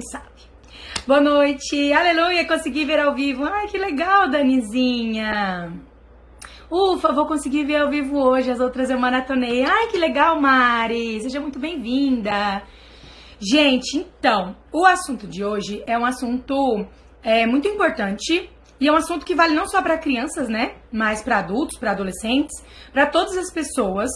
sabe. Boa noite, aleluia, consegui ver ao vivo. Ai, que legal, Danizinha. Ufa, vou conseguir ver ao vivo hoje, as outras eu maratonei. Ai, que legal, Mari, seja muito bem-vinda. Gente, então, o assunto de hoje é um assunto é, muito importante e é um assunto que vale não só para crianças, né? Mas para adultos, para adolescentes, para todas as pessoas.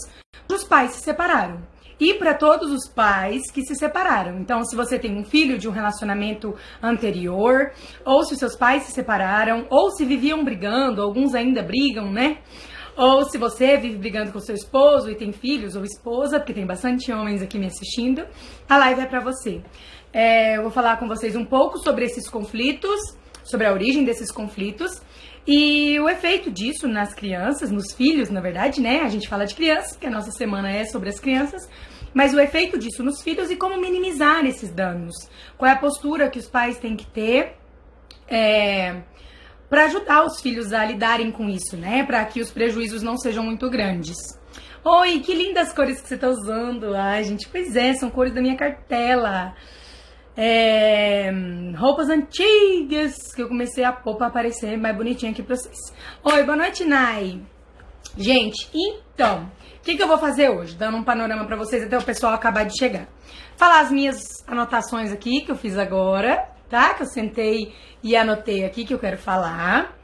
Os pais se separaram e para todos os pais que se separaram. Então, se você tem um filho de um relacionamento anterior, ou se seus pais se separaram, ou se viviam brigando, alguns ainda brigam, né? Ou se você vive brigando com seu esposo e tem filhos ou esposa, porque tem bastante homens aqui me assistindo, a live é para você. É, eu vou falar com vocês um pouco sobre esses conflitos, sobre a origem desses conflitos e o efeito disso nas crianças, nos filhos, na verdade, né? A gente fala de crianças, porque a nossa semana é sobre as crianças, mas o efeito disso nos filhos e como minimizar esses danos. Qual é a postura que os pais têm que ter é, para ajudar os filhos a lidarem com isso, né? Para que os prejuízos não sejam muito grandes. Oi, que lindas cores que você está usando. Ai, gente, pois é, são cores da minha cartela é, roupas antigas que eu comecei a pôr pra aparecer mais bonitinha aqui pra vocês. Oi, boa noite, Nai. Gente, então, o que, que eu vou fazer hoje? Dando um panorama pra vocês até o pessoal acabar de chegar. Falar as minhas anotações aqui que eu fiz agora, tá? Que eu sentei e anotei aqui que eu quero falar.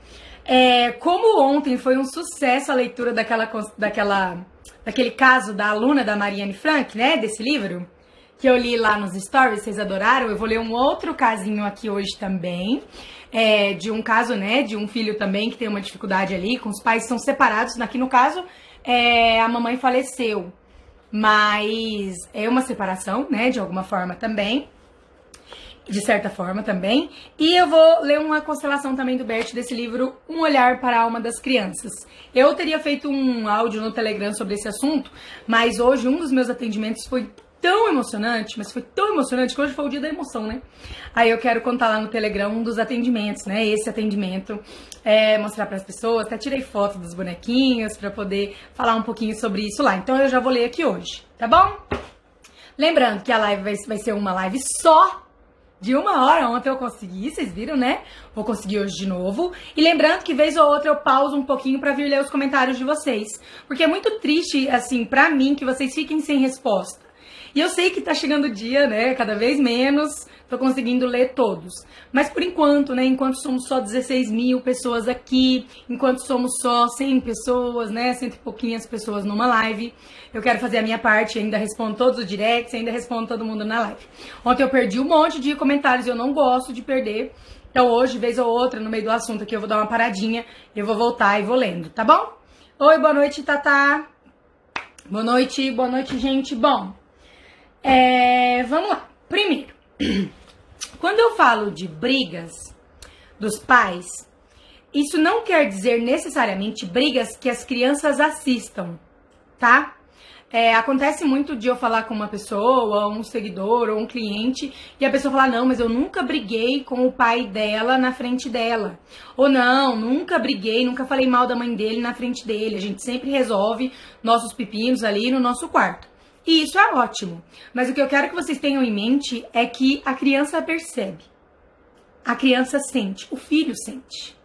É, como ontem foi um sucesso a leitura daquela, daquela, daquele caso da aluna da Mariane Frank, né? Desse livro que eu li lá nos stories, vocês adoraram. Eu vou ler um outro casinho aqui hoje também. É, de um caso, né, de um filho também que tem uma dificuldade ali, com os pais são separados. Aqui no caso, é, a mamãe faleceu, mas é uma separação, né, de alguma forma também. De certa forma também. E eu vou ler uma constelação também do Bert desse livro, Um Olhar para a Alma das Crianças. Eu teria feito um áudio no Telegram sobre esse assunto, mas hoje um dos meus atendimentos foi tão emocionante, mas foi tão emocionante que hoje foi o dia da emoção, né? Aí eu quero contar lá no Telegram um dos atendimentos, né? Esse atendimento, é, mostrar para as pessoas. Até tirei foto dos bonequinhos para poder falar um pouquinho sobre isso lá. Então eu já vou ler aqui hoje, tá bom? Lembrando que a live vai, vai ser uma live só de uma hora. Ontem eu consegui, vocês viram, né? Vou conseguir hoje de novo. E lembrando que vez ou outra eu pauso um pouquinho para vir ler os comentários de vocês. Porque é muito triste, assim, pra mim, que vocês fiquem sem resposta. E eu sei que tá chegando o dia, né? Cada vez menos tô conseguindo ler todos. Mas por enquanto, né? Enquanto somos só 16 mil pessoas aqui, enquanto somos só 100 pessoas, né? Cento e pouquinhas pessoas numa live, eu quero fazer a minha parte. Ainda respondo todos os directs, ainda respondo todo mundo na live. Ontem eu perdi um monte de comentários, eu não gosto de perder. Então hoje, vez ou outra, no meio do assunto aqui, eu vou dar uma paradinha, eu vou voltar e vou lendo, tá bom? Oi, boa noite, Tata. Boa noite, boa noite, gente. Bom, é, vamos lá. Primeiro, quando eu falo de brigas dos pais, isso não quer dizer necessariamente brigas que as crianças assistam, tá? É, acontece muito de eu falar com uma pessoa, um seguidor ou um cliente, e a pessoa falar: Não, mas eu nunca briguei com o pai dela na frente dela. Ou não, nunca briguei, nunca falei mal da mãe dele na frente dele. A gente sempre resolve nossos pepinos ali no nosso quarto. E isso é ótimo. Mas o que eu quero que vocês tenham em mente é que a criança percebe. A criança sente, o filho sente.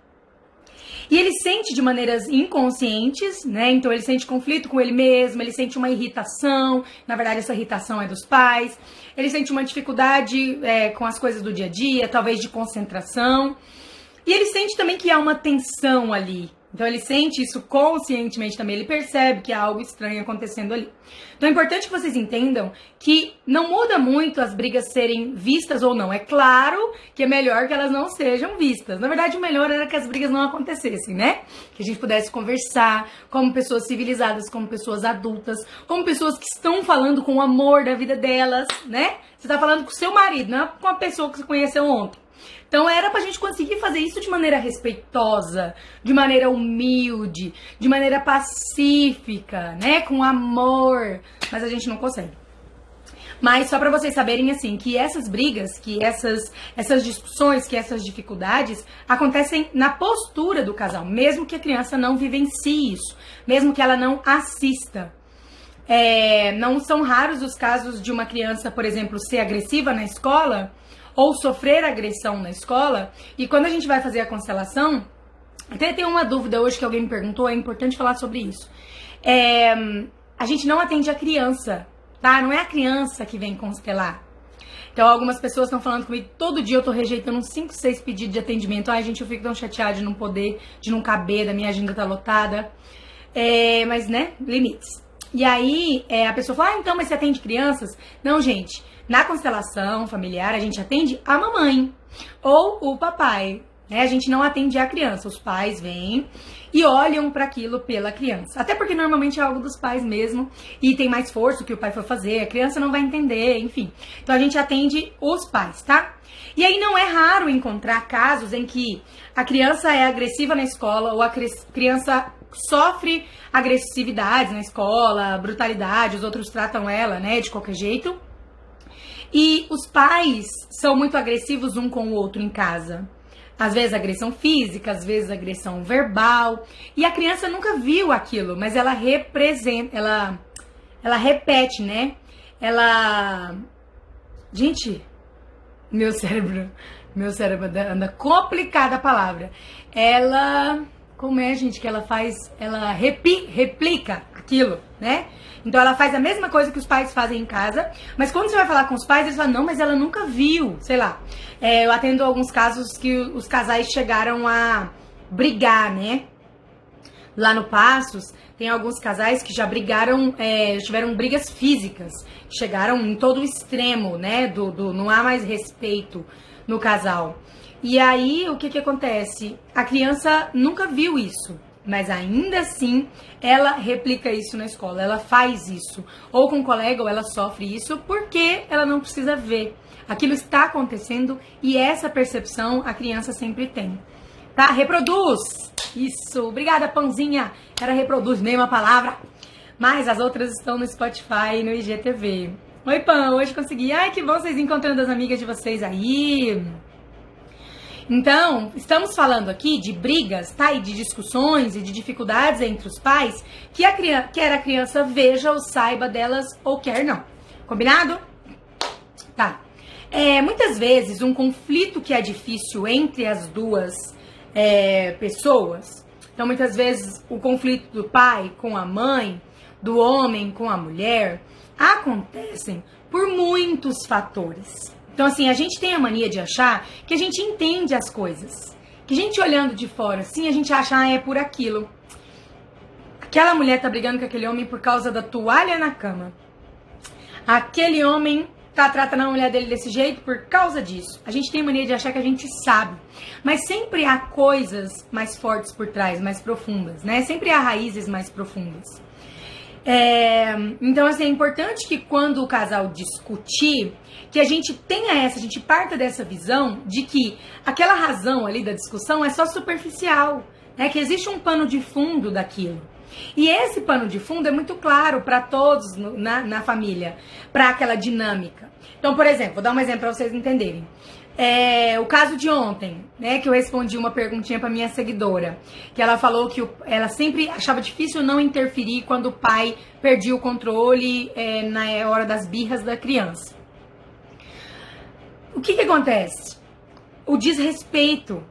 E ele sente de maneiras inconscientes, né? Então ele sente conflito com ele mesmo, ele sente uma irritação, na verdade essa irritação é dos pais, ele sente uma dificuldade é, com as coisas do dia a dia, talvez de concentração. E ele sente também que há uma tensão ali, então ele sente isso conscientemente também, ele percebe que há algo estranho acontecendo ali. Então é importante que vocês entendam que não muda muito as brigas serem vistas ou não. É claro que é melhor que elas não sejam vistas. Na verdade, o melhor era que as brigas não acontecessem, né? Que a gente pudesse conversar como pessoas civilizadas, como pessoas adultas, como pessoas que estão falando com o amor da vida delas, né? Você tá falando com o seu marido, não é com a pessoa que você conheceu ontem. Então era pra gente conseguir fazer isso de maneira respeitosa, de maneira humilde, de maneira pacífica, né? Com amor. Mas a gente não consegue. Mas só para vocês saberem assim que essas brigas, que essas essas discussões, que essas dificuldades acontecem na postura do casal, mesmo que a criança não vivencie isso, mesmo que ela não assista. É, não são raros os casos de uma criança, por exemplo, ser agressiva na escola ou sofrer agressão na escola. E quando a gente vai fazer a constelação, até tem uma dúvida hoje que alguém me perguntou, é importante falar sobre isso. É, a gente não atende a criança, tá? Não é a criança que vem constelar. Então, algumas pessoas estão falando comigo, todo dia eu tô rejeitando uns 5, 6 pedidos de atendimento. Ai, gente, eu fico tão chateada de não poder, de não caber, da minha agenda tá lotada. É, mas, né, limites. E aí, é, a pessoa fala, ah, então, mas você atende crianças? Não, gente, na constelação familiar, a gente atende a mamãe ou o papai. Né? A gente não atende a criança, os pais vêm e olham para aquilo pela criança. Até porque normalmente é algo dos pais mesmo e tem mais força que o pai for fazer, a criança não vai entender, enfim. Então a gente atende os pais, tá? E aí não é raro encontrar casos em que a criança é agressiva na escola ou a criança sofre agressividades na escola, brutalidade, os outros tratam ela, né, de qualquer jeito. E os pais são muito agressivos um com o outro em casa. Às vezes agressão física, às vezes agressão verbal. E a criança nunca viu aquilo, mas ela representa, ela, ela repete, né? Ela. Gente, meu cérebro, meu cérebro anda complicada a palavra. Ela. Como é, gente, que ela faz? Ela repi, replica aquilo, né? Então ela faz a mesma coisa que os pais fazem em casa, mas quando você vai falar com os pais, eles falam, não, mas ela nunca viu, sei lá. É, eu atendo alguns casos que os casais chegaram a brigar, né? Lá no Passos, tem alguns casais que já brigaram, é, tiveram brigas físicas, chegaram em todo o extremo, né? Do, do, não há mais respeito no casal. E aí, o que que acontece? A criança nunca viu isso mas ainda assim ela replica isso na escola, ela faz isso, ou com um colega, ou ela sofre isso porque ela não precisa ver. Aquilo está acontecendo e essa percepção a criança sempre tem. Tá? Reproduz! Isso! Obrigada, Pãozinha! Era reproduz, mesma palavra. Mas as outras estão no Spotify e no IGTV. Oi, Pão! Hoje consegui. Ai, que bom vocês encontrando as amigas de vocês aí. Então, estamos falando aqui de brigas, tá? E de discussões e de dificuldades entre os pais que a criança, quer a criança veja ou saiba delas ou quer não. Combinado? Tá. É, muitas vezes, um conflito que é difícil entre as duas é, pessoas, então muitas vezes o conflito do pai com a mãe, do homem com a mulher, acontecem por muitos fatores. Então, assim, a gente tem a mania de achar que a gente entende as coisas. Que a gente olhando de fora, assim, a gente acha, ah, é por aquilo. Aquela mulher tá brigando com aquele homem por causa da toalha na cama. Aquele homem tá tratando a mulher dele desse jeito por causa disso. A gente tem mania de achar que a gente sabe. Mas sempre há coisas mais fortes por trás, mais profundas, né? Sempre há raízes mais profundas. É, então, assim, é importante que quando o casal discutir, que a gente tenha essa, a gente parta dessa visão de que aquela razão ali da discussão é só superficial, né? Que existe um pano de fundo daquilo. E esse pano de fundo é muito claro para todos no, na, na família, para aquela dinâmica. Então, por exemplo, vou dar um exemplo para vocês entenderem. É, o caso de ontem, né, que eu respondi uma perguntinha para minha seguidora, que ela falou que o, ela sempre achava difícil não interferir quando o pai perdia o controle é, na hora das birras da criança. O que, que acontece? O desrespeito.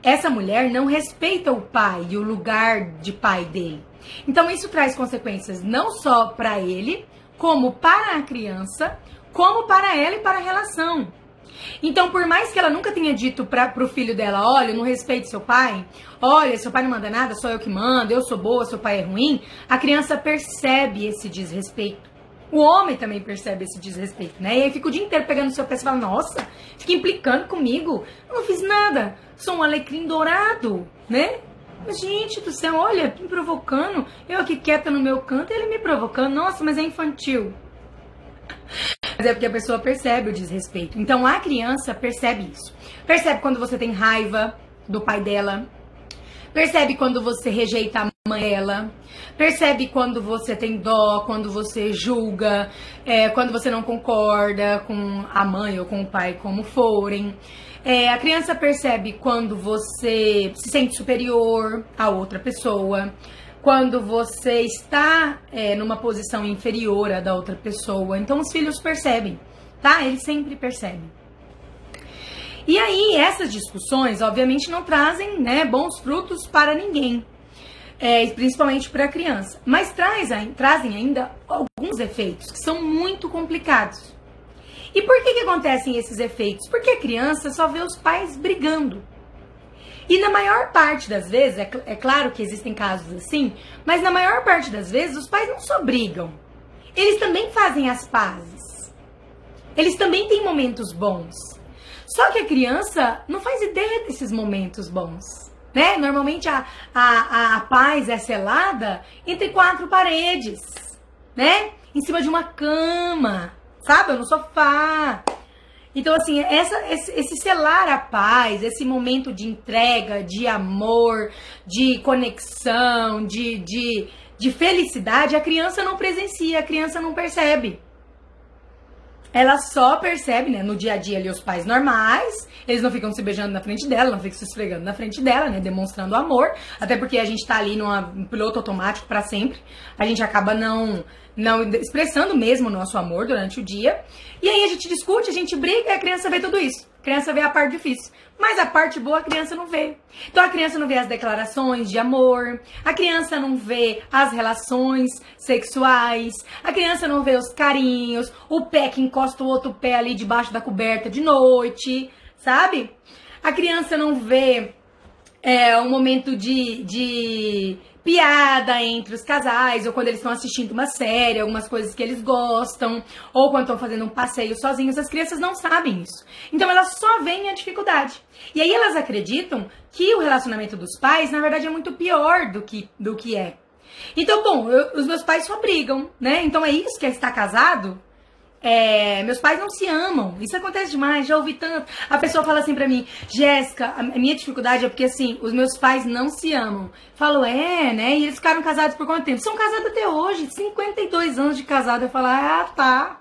Essa mulher não respeita o pai e o lugar de pai dele. Então isso traz consequências não só para ele, como para a criança, como para ela e para a relação. Então, por mais que ela nunca tenha dito para pro filho dela, olha, não respeite seu pai, olha, seu pai não manda nada, só eu que mando, eu sou boa, seu pai é ruim, a criança percebe esse desrespeito. O homem também percebe esse desrespeito, né? E aí fica o dia inteiro pegando seu pé e fala, nossa, fica implicando comigo, eu não fiz nada, sou um alecrim dourado, né? Mas, gente do céu, olha, me provocando, eu aqui quieta no meu canto, ele me provocando, nossa, mas é infantil. Mas é porque a pessoa percebe o desrespeito. Então a criança percebe isso. Percebe quando você tem raiva do pai dela. Percebe quando você rejeita a mãe dela. Percebe quando você tem dó, quando você julga, é, quando você não concorda com a mãe ou com o pai, como forem. É, a criança percebe quando você se sente superior a outra pessoa quando você está é, numa posição inferior à da outra pessoa. Então os filhos percebem, tá? Eles sempre percebem. E aí, essas discussões, obviamente, não trazem né, bons frutos para ninguém. É, principalmente para a criança. Mas traz, trazem ainda alguns efeitos que são muito complicados. E por que, que acontecem esses efeitos? Porque a criança só vê os pais brigando. E na maior parte das vezes, é, é claro que existem casos assim, mas na maior parte das vezes os pais não só brigam, eles também fazem as pazes. Eles também têm momentos bons. Só que a criança não faz ideia desses momentos bons. Né? Normalmente a, a, a paz é selada entre quatro paredes, né? Em cima de uma cama, sabe? No sofá. Então, assim, essa, esse, esse selar a paz, esse momento de entrega, de amor, de conexão, de, de, de felicidade, a criança não presencia, a criança não percebe. Ela só percebe, né, no dia a dia ali os pais normais, eles não ficam se beijando na frente dela, não ficam se esfregando na frente dela, né, demonstrando amor, até porque a gente tá ali num piloto automático para sempre, a gente acaba não não expressando mesmo o nosso amor durante o dia. E aí a gente discute, a gente briga e a criança vê tudo isso. A criança vê a parte difícil. Mas a parte boa a criança não vê. Então a criança não vê as declarações de amor, a criança não vê as relações sexuais, a criança não vê os carinhos, o pé que encosta o outro pé ali debaixo da coberta de noite, sabe? A criança não vê é, um momento de, de piada entre os casais, ou quando eles estão assistindo uma série, algumas coisas que eles gostam, ou quando estão fazendo um passeio sozinhos, as crianças não sabem isso. Então elas só veem a dificuldade. E aí elas acreditam que o relacionamento dos pais, na verdade, é muito pior do que, do que é. Então, bom, eu, os meus pais só brigam, né? Então é isso que é estar casado? É, meus pais não se amam. Isso acontece demais, já ouvi tanto. A pessoa fala assim pra mim, Jéssica, a minha dificuldade é porque assim, os meus pais não se amam. Falo, é, né? E eles ficaram casados por quanto tempo? São casados até hoje, 52 anos de casado. Eu falo, ah, tá.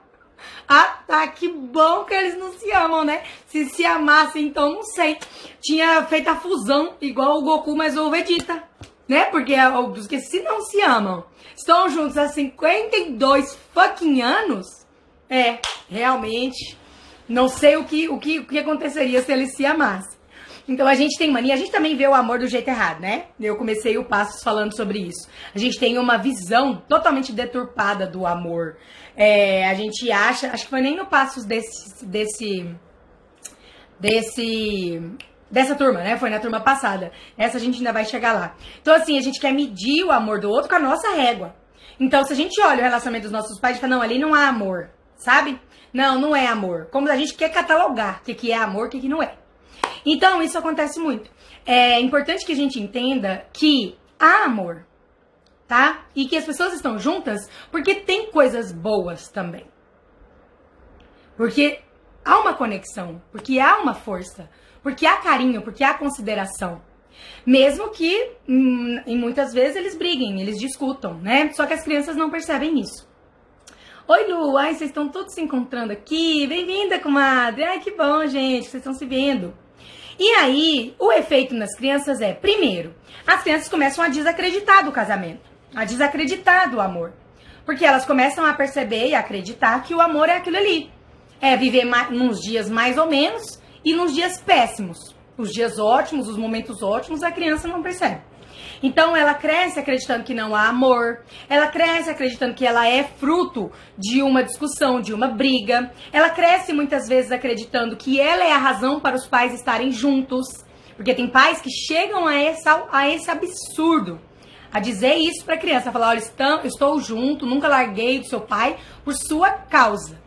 Ah, tá, que bom que eles não se amam, né? Se se amassem, então não sei. Tinha feito a fusão, igual o Goku, mas o Vegeta, né? Porque, porque se não se amam, estão juntos há 52 fucking anos é, realmente. Não sei o que, o que, o que aconteceria se eles se amassem. Então a gente tem mania, a gente também vê o amor do jeito errado, né? Eu comecei o Passos falando sobre isso. A gente tem uma visão totalmente deturpada do amor. É, a gente acha, acho que foi nem no Passos desse, desse, desse, dessa turma, né? Foi na turma passada. Essa a gente ainda vai chegar lá. Então assim, a gente quer medir o amor do outro com a nossa régua. Então se a gente olha o relacionamento dos nossos pais e fala, não, ali não há amor sabe? Não, não é amor. Como a gente quer catalogar o que, que é amor, o que, que não é. Então, isso acontece muito. É importante que a gente entenda que há amor, tá? E que as pessoas estão juntas porque tem coisas boas também. Porque há uma conexão, porque há uma força, porque há carinho, porque há consideração. Mesmo que, hum, em muitas vezes, eles briguem, eles discutam, né? Só que as crianças não percebem isso. Oi, Lu, ai, vocês estão todos se encontrando aqui. Bem-vinda, comadre. Ai, que bom, gente, vocês estão se vendo. E aí, o efeito nas crianças é, primeiro, as crianças começam a desacreditar do casamento, a desacreditar do amor. Porque elas começam a perceber e acreditar que o amor é aquilo ali. É viver nos dias mais ou menos e nos dias péssimos. Os dias ótimos, os momentos ótimos, a criança não percebe. Então ela cresce acreditando que não há amor, ela cresce acreditando que ela é fruto de uma discussão, de uma briga. Ela cresce muitas vezes acreditando que ela é a razão para os pais estarem juntos. Porque tem pais que chegam a, essa, a esse absurdo. A dizer isso para a criança, falar, olha, estou junto, nunca larguei do seu pai por sua causa.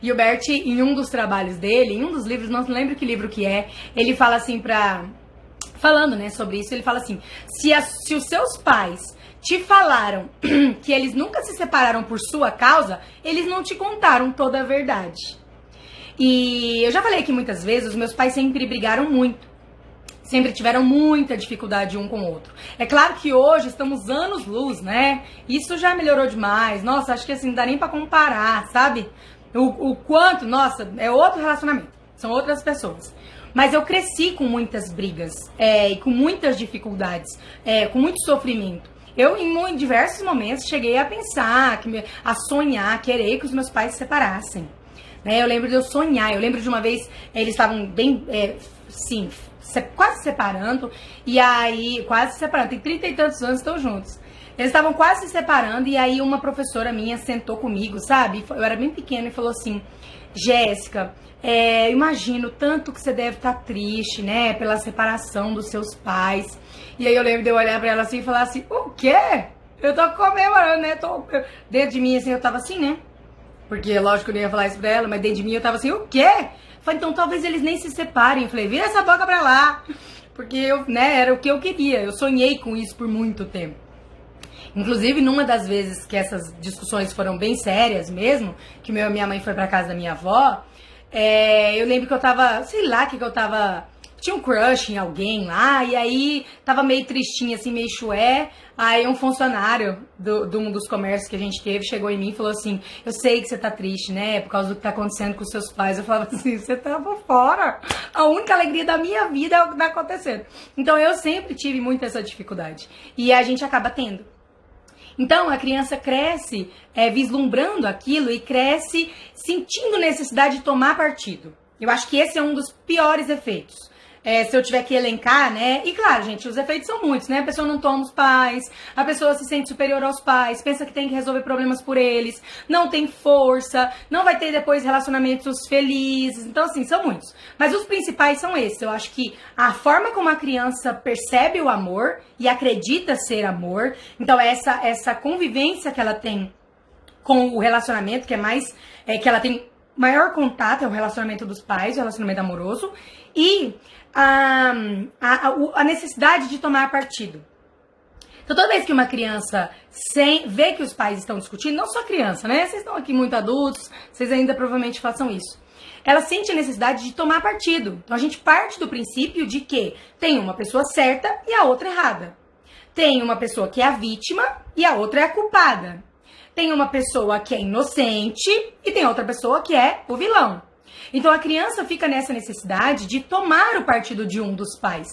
E o Bert, em um dos trabalhos dele, em um dos livros, não lembro que livro que é, ele fala assim pra, falando, né, sobre isso, ele fala assim: se, a, se os seus pais te falaram que eles nunca se separaram por sua causa, eles não te contaram toda a verdade. E eu já falei aqui muitas vezes, os meus pais sempre brigaram muito. Sempre tiveram muita dificuldade um com o outro. É claro que hoje estamos anos luz, né? Isso já melhorou demais. Nossa, acho que assim, não dá nem pra comparar, sabe? O, o quanto, nossa, é outro relacionamento. São outras pessoas. Mas eu cresci com muitas brigas é, e com muitas dificuldades, é, com muito sofrimento. Eu, em, diversos momentos, cheguei a pensar, a sonhar, a querer que os meus pais se separassem. Né? Eu lembro de eu sonhar. Eu lembro de uma vez, eles estavam bem, é, sim, se, quase separando. E aí, quase se separando. Tem trinta e tantos anos, estão juntos. Eles estavam quase se separando. E aí, uma professora minha sentou comigo, sabe? Eu era bem pequena e falou assim: Jéssica, é, imagino tanto que você deve estar tá triste, né? Pela separação dos seus pais. E aí eu lembro de eu olhar pra ela assim e falar assim: O quê? Eu tô comemorando, né? Tô... Dentro de mim, assim, eu tava assim, né? Porque, lógico, eu não ia falar isso pra ela, mas dentro de mim eu tava assim: O quê? Falei, então talvez eles nem se separem. Eu falei: Vira essa boca pra lá. Porque eu, né, era o que eu queria. Eu sonhei com isso por muito tempo. Inclusive, numa das vezes que essas discussões foram bem sérias mesmo, que meu, minha mãe foi pra casa da minha avó, é, eu lembro que eu tava, sei lá, que, que eu tava. Tinha um crush em alguém lá, e aí tava meio tristinha, assim, meio chué. Aí um funcionário do, de um dos comércios que a gente teve chegou em mim e falou assim: Eu sei que você tá triste, né? Por causa do que tá acontecendo com seus pais. Eu falava assim: Você tava fora. A única alegria da minha vida é o que tá acontecendo. Então eu sempre tive muito essa dificuldade. E a gente acaba tendo. Então a criança cresce é, vislumbrando aquilo e cresce sentindo necessidade de tomar partido. Eu acho que esse é um dos piores efeitos é, se eu tiver que elencar, né? E claro, gente, os efeitos são muitos, né? A pessoa não toma os pais, a pessoa se sente superior aos pais, pensa que tem que resolver problemas por eles, não tem força, não vai ter depois relacionamentos felizes. Então, assim, são muitos. Mas os principais são esses. Eu acho que a forma como a criança percebe o amor e acredita ser amor, então essa, essa convivência que ela tem com o relacionamento, que é mais. É, que ela tem maior contato é o relacionamento dos pais, o relacionamento amoroso, e a, a, a necessidade de tomar partido. Então, toda vez que uma criança sem, vê que os pais estão discutindo, não só criança, né? Vocês estão aqui muito adultos, vocês ainda provavelmente façam isso. Ela sente a necessidade de tomar partido. Então, a gente parte do princípio de que tem uma pessoa certa e a outra errada. Tem uma pessoa que é a vítima e a outra é a culpada. Tem uma pessoa que é inocente e tem outra pessoa que é o vilão. Então a criança fica nessa necessidade de tomar o partido de um dos pais.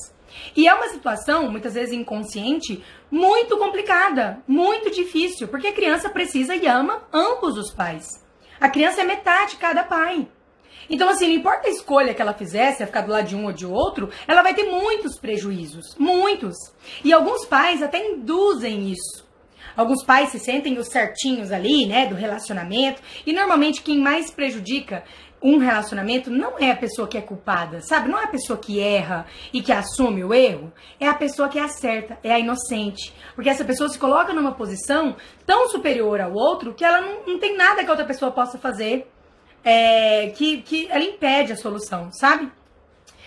E é uma situação, muitas vezes inconsciente, muito complicada, muito difícil, porque a criança precisa e ama ambos os pais. A criança é metade cada pai. Então, assim, não importa a escolha que ela fizesse, a ficar do lado de um ou de outro, ela vai ter muitos prejuízos. Muitos. E alguns pais até induzem isso. Alguns pais se sentem os certinhos ali, né, do relacionamento. E normalmente quem mais prejudica um relacionamento não é a pessoa que é culpada, sabe? Não é a pessoa que erra e que assume o erro, é a pessoa que acerta, é a inocente. Porque essa pessoa se coloca numa posição tão superior ao outro que ela não, não tem nada que a outra pessoa possa fazer é, que, que ela impede a solução, sabe?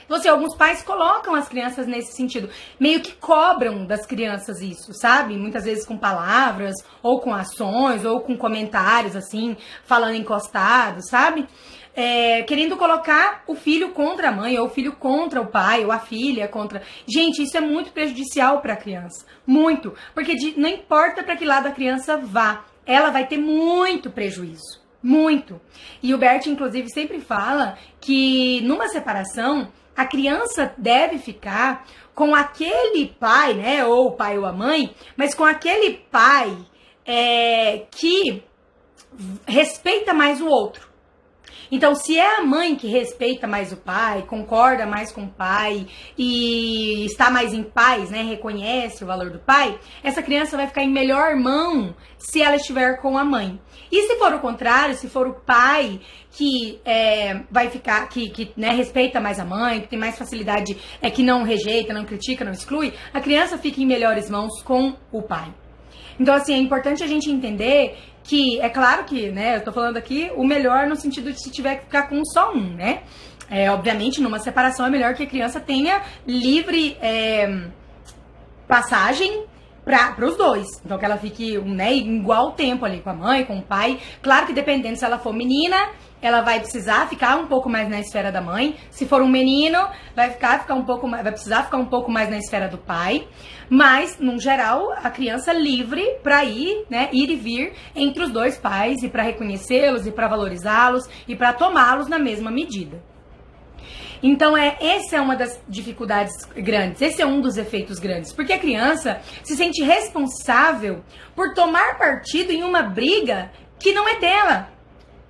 Então, assim, alguns pais colocam as crianças nesse sentido, meio que cobram das crianças isso, sabe? Muitas vezes com palavras, ou com ações, ou com comentários, assim, falando encostado, sabe? é, querendo colocar o filho contra a mãe, ou o filho contra o pai, ou a filha contra. Gente, isso é muito prejudicial para a criança. Muito. Porque de, não importa para que lado a criança vá, ela vai ter muito prejuízo. Muito. E o Bert, inclusive, sempre fala que numa separação, a criança deve ficar com aquele pai, né? Ou o pai ou a mãe, mas com aquele pai é, que respeita mais o outro. Então, se é a mãe que respeita mais o pai, concorda mais com o pai e está mais em paz, né, reconhece o valor do pai, essa criança vai ficar em melhor mão se ela estiver com a mãe. E se for o contrário, se for o pai que é, vai ficar, que, que né, respeita mais a mãe, que tem mais facilidade, é que não rejeita, não critica, não exclui, a criança fica em melhores mãos com o pai. Então, assim, é importante a gente entender que é claro que, né, eu tô falando aqui o melhor no sentido de se tiver que ficar com só um, né? É, obviamente, numa separação é melhor que a criança tenha livre é, passagem para os dois. Então que ela fique né, igual tempo ali com a mãe, com o pai. Claro que dependendo se ela for menina, ela vai precisar ficar um pouco mais na esfera da mãe. Se for um menino, vai ficar, ficar um pouco mais, vai precisar ficar um pouco mais na esfera do pai. Mas, no geral, a criança livre para ir, né, ir e vir entre os dois pais e para reconhecê-los e para valorizá-los e para tomá-los na mesma medida. Então, é, essa é uma das dificuldades grandes, esse é um dos efeitos grandes, porque a criança se sente responsável por tomar partido em uma briga que não é dela,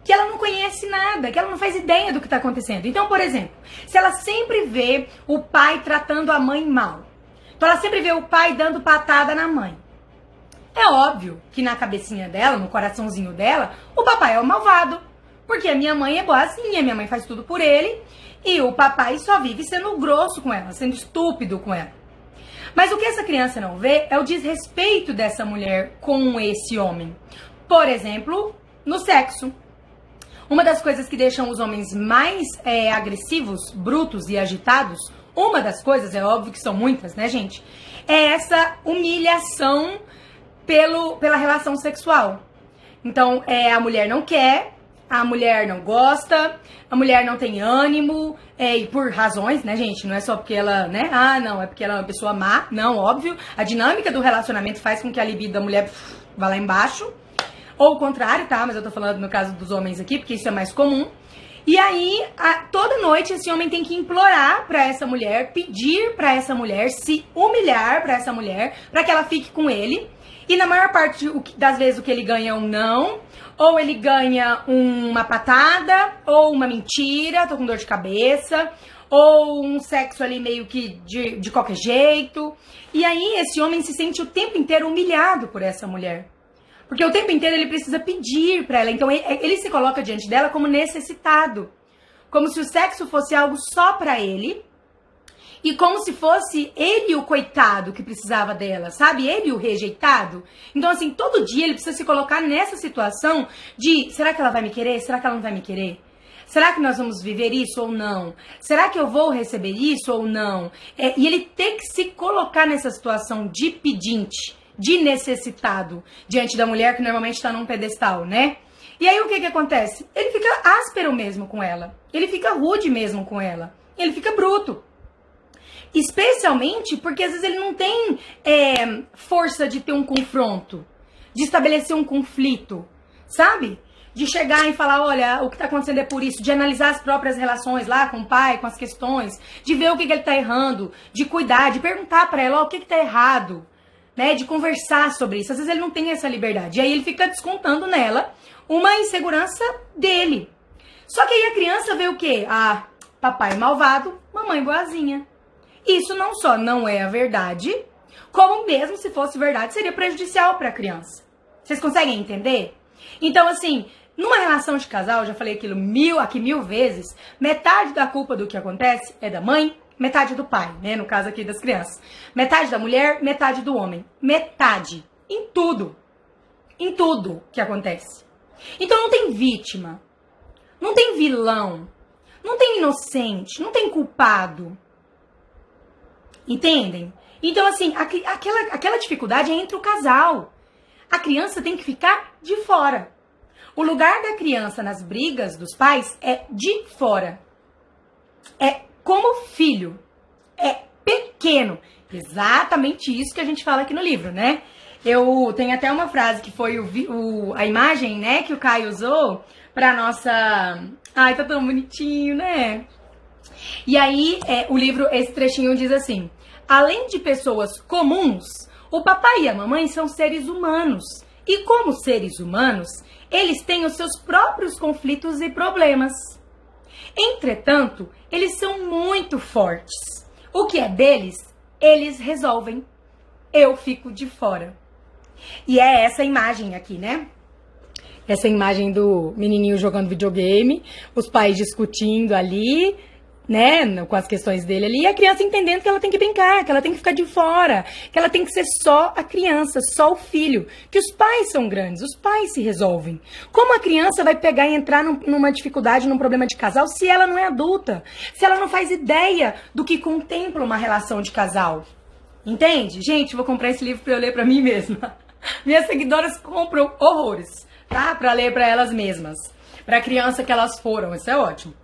que ela não conhece nada, que ela não faz ideia do que está acontecendo. Então, por exemplo, se ela sempre vê o pai tratando a mãe mal, então ela sempre vê o pai dando patada na mãe. É óbvio que na cabecinha dela, no coraçãozinho dela, o papai é o malvado. Porque a minha mãe é boazinha, minha mãe faz tudo por ele, e o papai só vive sendo grosso com ela, sendo estúpido com ela. Mas o que essa criança não vê é o desrespeito dessa mulher com esse homem. Por exemplo, no sexo. Uma das coisas que deixam os homens mais é, agressivos, brutos e agitados, uma das coisas, é óbvio que são muitas, né, gente? É essa humilhação pelo, pela relação sexual. Então, é, a mulher não quer, a mulher não gosta, a mulher não tem ânimo, é, e por razões, né, gente? Não é só porque ela, né? Ah, não, é porque ela é uma pessoa má. Não, óbvio. A dinâmica do relacionamento faz com que a libido da mulher pff, vá lá embaixo. Ou o contrário, tá? Mas eu tô falando no caso dos homens aqui, porque isso é mais comum. E aí, a, toda noite, esse homem tem que implorar para essa mulher, pedir para essa mulher, se humilhar para essa mulher, para que ela fique com ele. E na maior parte das vezes o que ele ganha é um não, ou ele ganha uma patada, ou uma mentira, tô com dor de cabeça, ou um sexo ali meio que de, de qualquer jeito. E aí esse homem se sente o tempo inteiro humilhado por essa mulher. Porque o tempo inteiro ele precisa pedir para ela. Então ele, se coloca diante dela como necessitado. Como se o sexo fosse algo só para ele e como se fosse ele o coitado que precisava dela, sabe? Ele o rejeitado. Então, assim, todo dia ele precisa se colocar nessa situação de: será que ela vai me querer? Será que ela não vai me querer? Será que nós vamos viver isso ou não? Será que eu vou receber isso ou não? É, e ele tem que se colocar nessa situação de pedinte, de necessitado, diante da mulher que normalmente está num pedestal, né? E aí o que que acontece? Ele fica áspero mesmo com ela. Ele fica rude mesmo com ela. Ele fica bruto. Especialmente porque às vezes ele não tem é, força de ter um confronto, de estabelecer um conflito, sabe? De chegar e falar, olha, o que está acontecendo é por isso, de analisar as próprias relações lá com o pai, com as questões, de ver o que, que ele está errando, de cuidar, de perguntar para ela, ó, o que está errado, né? De conversar sobre isso. Às vezes ele não tem essa liberdade. E aí ele fica descontando nela uma insegurança dele. Só que aí a criança vê o quê? Ah, papai malvado, mamãe boazinha. Isso não só não é a verdade, como mesmo se fosse verdade, seria prejudicial para a criança. Vocês conseguem entender? Então, assim, numa relação de casal, já falei aquilo mil, aqui mil vezes, metade da culpa do que acontece é da mãe, metade do pai, né? No caso aqui das crianças. Metade da mulher, metade do homem. Metade. Em tudo. Em tudo que acontece. Então não tem vítima. Não tem vilão. Não tem inocente. Não tem culpado. Entendem? Então, assim, aquela, aquela dificuldade é entre o casal. A criança tem que ficar de fora. O lugar da criança nas brigas dos pais é de fora. É como filho. É pequeno. Exatamente isso que a gente fala aqui no livro, né? Eu tenho até uma frase que foi o, o a imagem, né, que o Caio usou pra nossa. Ai, tá tão bonitinho, né? E aí, é, o livro, esse trechinho diz assim: Além de pessoas comuns, o papai e a mamãe são seres humanos. E como seres humanos, eles têm os seus próprios conflitos e problemas. Entretanto, eles são muito fortes. O que é deles, eles resolvem. Eu fico de fora. E é essa imagem aqui, né? Essa imagem do menininho jogando videogame, os pais discutindo ali, né, com as questões dele ali, e a criança entendendo que ela tem que brincar, que ela tem que ficar de fora, que ela tem que ser só a criança, só o filho, que os pais são grandes, os pais se resolvem. Como a criança vai pegar e entrar num, numa dificuldade, num problema de casal, se ela não é adulta, se ela não faz ideia do que contempla uma relação de casal? Entende? Gente, vou comprar esse livro para eu ler para mim mesma. Minhas seguidoras compram horrores, tá? Para ler para elas mesmas, para criança que elas foram, isso é ótimo.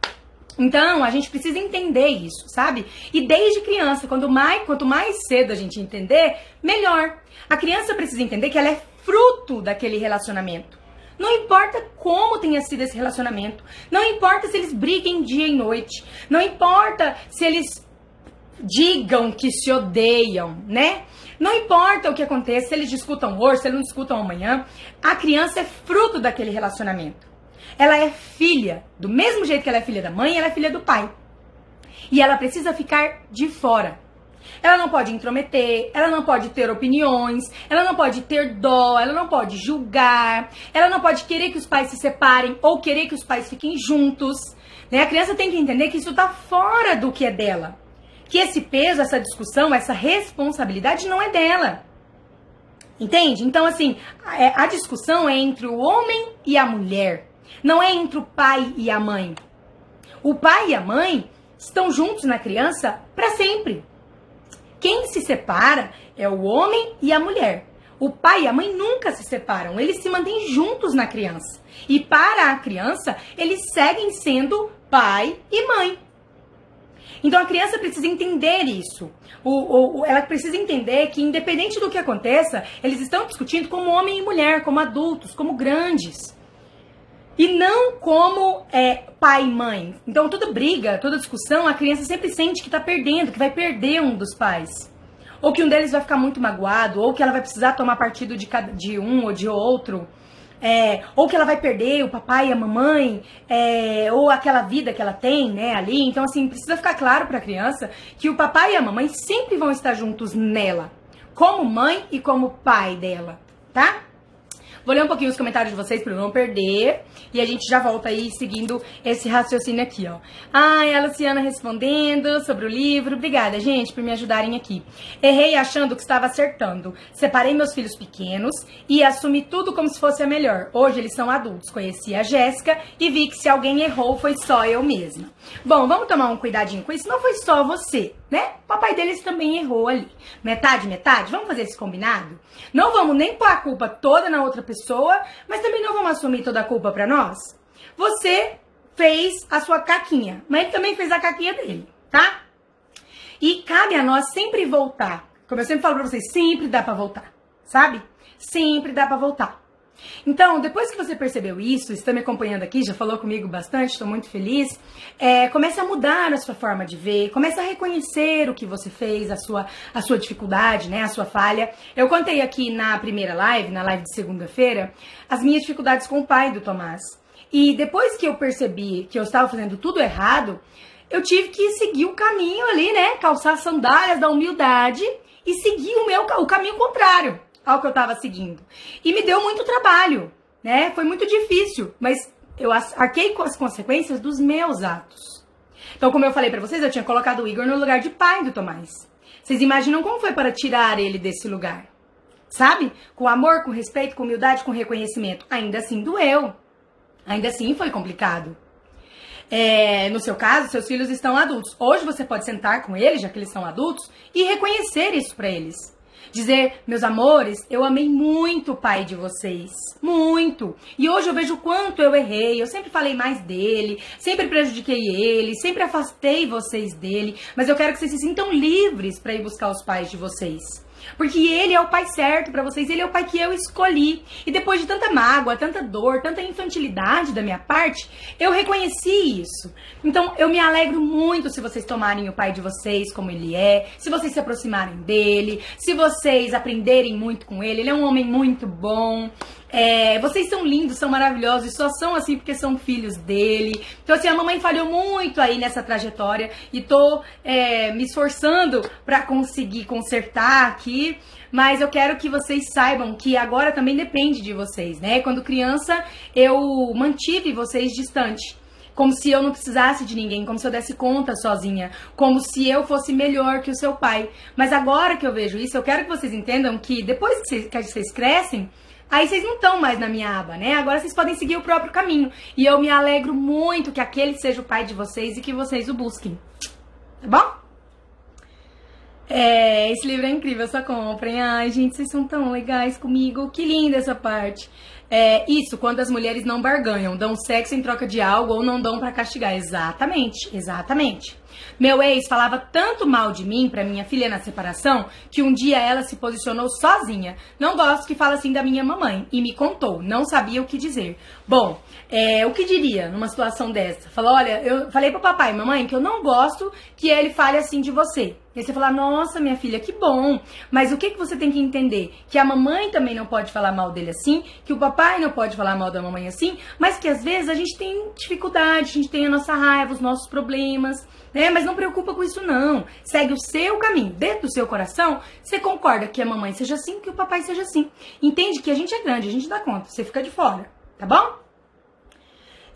Então, a gente precisa entender isso, sabe? E desde criança, quando mais, quanto mais cedo a gente entender, melhor. A criança precisa entender que ela é fruto daquele relacionamento. Não importa como tenha sido esse relacionamento, não importa se eles briguem dia e noite, não importa se eles digam que se odeiam, né? Não importa o que aconteça, se eles discutam hoje, se eles não discutam amanhã, a criança é fruto daquele relacionamento. Ela é filha. Do mesmo jeito que ela é filha da mãe, ela é filha do pai. E ela precisa ficar de fora. Ela não pode intrometer, ela não pode ter opiniões, ela não pode ter dó, ela não pode julgar, ela não pode querer que os pais se separem ou querer que os pais fiquem juntos. Né? A criança tem que entender que isso está fora do que é dela. Que esse peso, essa discussão, essa responsabilidade não é dela. Entende? Então, assim, é, a discussão é entre o homem e a mulher. Não é entre o pai e a mãe. O pai e a mãe estão juntos na criança para sempre. Quem se separa é o homem e a mulher. O pai e a mãe nunca se separam, eles se mantêm juntos na criança. E para a criança, eles seguem sendo pai e mãe. Então a criança precisa entender isso. O, o, ela precisa entender que, independente do que aconteça, eles estão discutindo como homem e mulher, como adultos, como grandes. E não como é, pai e mãe. Então, toda briga, toda discussão, a criança sempre sente que está perdendo, que vai perder um dos pais. Ou que um deles vai ficar muito magoado, ou que ela vai precisar tomar partido de, cada, de um ou de outro é, ou que ela vai perder o papai e a mamãe, é, ou aquela vida que ela tem, né, ali. Então, assim, precisa ficar claro para a criança que o papai e a mamãe sempre vão estar juntos nela, como mãe e como pai dela, tá? Vou ler um pouquinho os comentários de vocês para não perder. E a gente já volta aí seguindo esse raciocínio aqui, ó. Ai, a Luciana respondendo sobre o livro. Obrigada, gente, por me ajudarem aqui. Errei achando que estava acertando. Separei meus filhos pequenos e assumi tudo como se fosse a melhor. Hoje eles são adultos. Conheci a Jéssica e vi que se alguém errou foi só eu mesma. Bom, vamos tomar um cuidadinho com isso. Não foi só você né? O papai deles também errou ali. Metade, metade. Vamos fazer esse combinado? Não vamos nem pôr a culpa toda na outra pessoa, mas também não vamos assumir toda a culpa para nós. Você fez a sua caquinha, mas ele também fez a caquinha dele, tá? E cabe a nós sempre voltar. Como eu sempre falo pra vocês, sempre dá para voltar, sabe? Sempre dá para voltar. Então, depois que você percebeu isso, está me acompanhando aqui, já falou comigo bastante, estou muito feliz. É, comece a mudar a sua forma de ver, comece a reconhecer o que você fez, a sua, a sua dificuldade, né, a sua falha. Eu contei aqui na primeira live, na live de segunda-feira, as minhas dificuldades com o pai do Tomás. E depois que eu percebi que eu estava fazendo tudo errado, eu tive que seguir o caminho ali, né, calçar sandálias da humildade e seguir o meu o caminho contrário ao que eu estava seguindo. E me deu muito trabalho, né? Foi muito difícil, mas eu arquei com as consequências dos meus atos. Então, como eu falei para vocês, eu tinha colocado o Igor no lugar de pai do Tomás. Vocês imaginam como foi para tirar ele desse lugar? Sabe? Com amor, com respeito, com humildade, com reconhecimento. Ainda assim doeu. Ainda assim foi complicado. É, no seu caso, seus filhos estão adultos. Hoje você pode sentar com eles, já que eles são adultos, e reconhecer isso para eles. Dizer, meus amores, eu amei muito o pai de vocês. Muito. E hoje eu vejo o quanto eu errei. Eu sempre falei mais dele, sempre prejudiquei ele, sempre afastei vocês dele. Mas eu quero que vocês se sintam livres para ir buscar os pais de vocês. Porque ele é o pai certo para vocês, ele é o pai que eu escolhi. E depois de tanta mágoa, tanta dor, tanta infantilidade da minha parte, eu reconheci isso. Então eu me alegro muito se vocês tomarem o pai de vocês como ele é, se vocês se aproximarem dele, se vocês aprenderem muito com ele. Ele é um homem muito bom. É, vocês são lindos, são maravilhosos e só são assim porque são filhos dele. Então, assim, a mamãe falhou muito aí nessa trajetória e tô é, me esforçando para conseguir consertar aqui. Mas eu quero que vocês saibam que agora também depende de vocês, né? Quando criança, eu mantive vocês distante como se eu não precisasse de ninguém, como se eu desse conta sozinha, como se eu fosse melhor que o seu pai. Mas agora que eu vejo isso, eu quero que vocês entendam que depois que vocês, que vocês crescem, Aí vocês não estão mais na minha aba, né? Agora vocês podem seguir o próprio caminho. E eu me alegro muito que aquele seja o pai de vocês e que vocês o busquem. Tá bom? É, esse livro é incrível, só comprem. Ai, gente, vocês são tão legais comigo. Que linda essa parte. É, isso, quando as mulheres não barganham, dão sexo em troca de algo ou não dão para castigar. Exatamente, exatamente. Meu ex falava tanto mal de mim pra minha filha na separação que um dia ela se posicionou sozinha. Não gosto que fala assim da minha mamãe e me contou, não sabia o que dizer. Bom, é, o que diria numa situação dessa? Falou, olha, eu falei pro papai e mamãe que eu não gosto que ele fale assim de você. E aí você fala, nossa, minha filha, que bom. Mas o que, que você tem que entender? Que a mamãe também não pode falar mal dele assim, que o papai não pode falar mal da mamãe assim, mas que às vezes a gente tem dificuldade, a gente tem a nossa raiva, os nossos problemas, né? Mas não preocupa com isso não. Segue o seu caminho. Dentro do seu coração, você concorda que a mamãe seja assim, que o papai seja assim. Entende que a gente é grande, a gente dá conta, você fica de fora, tá bom?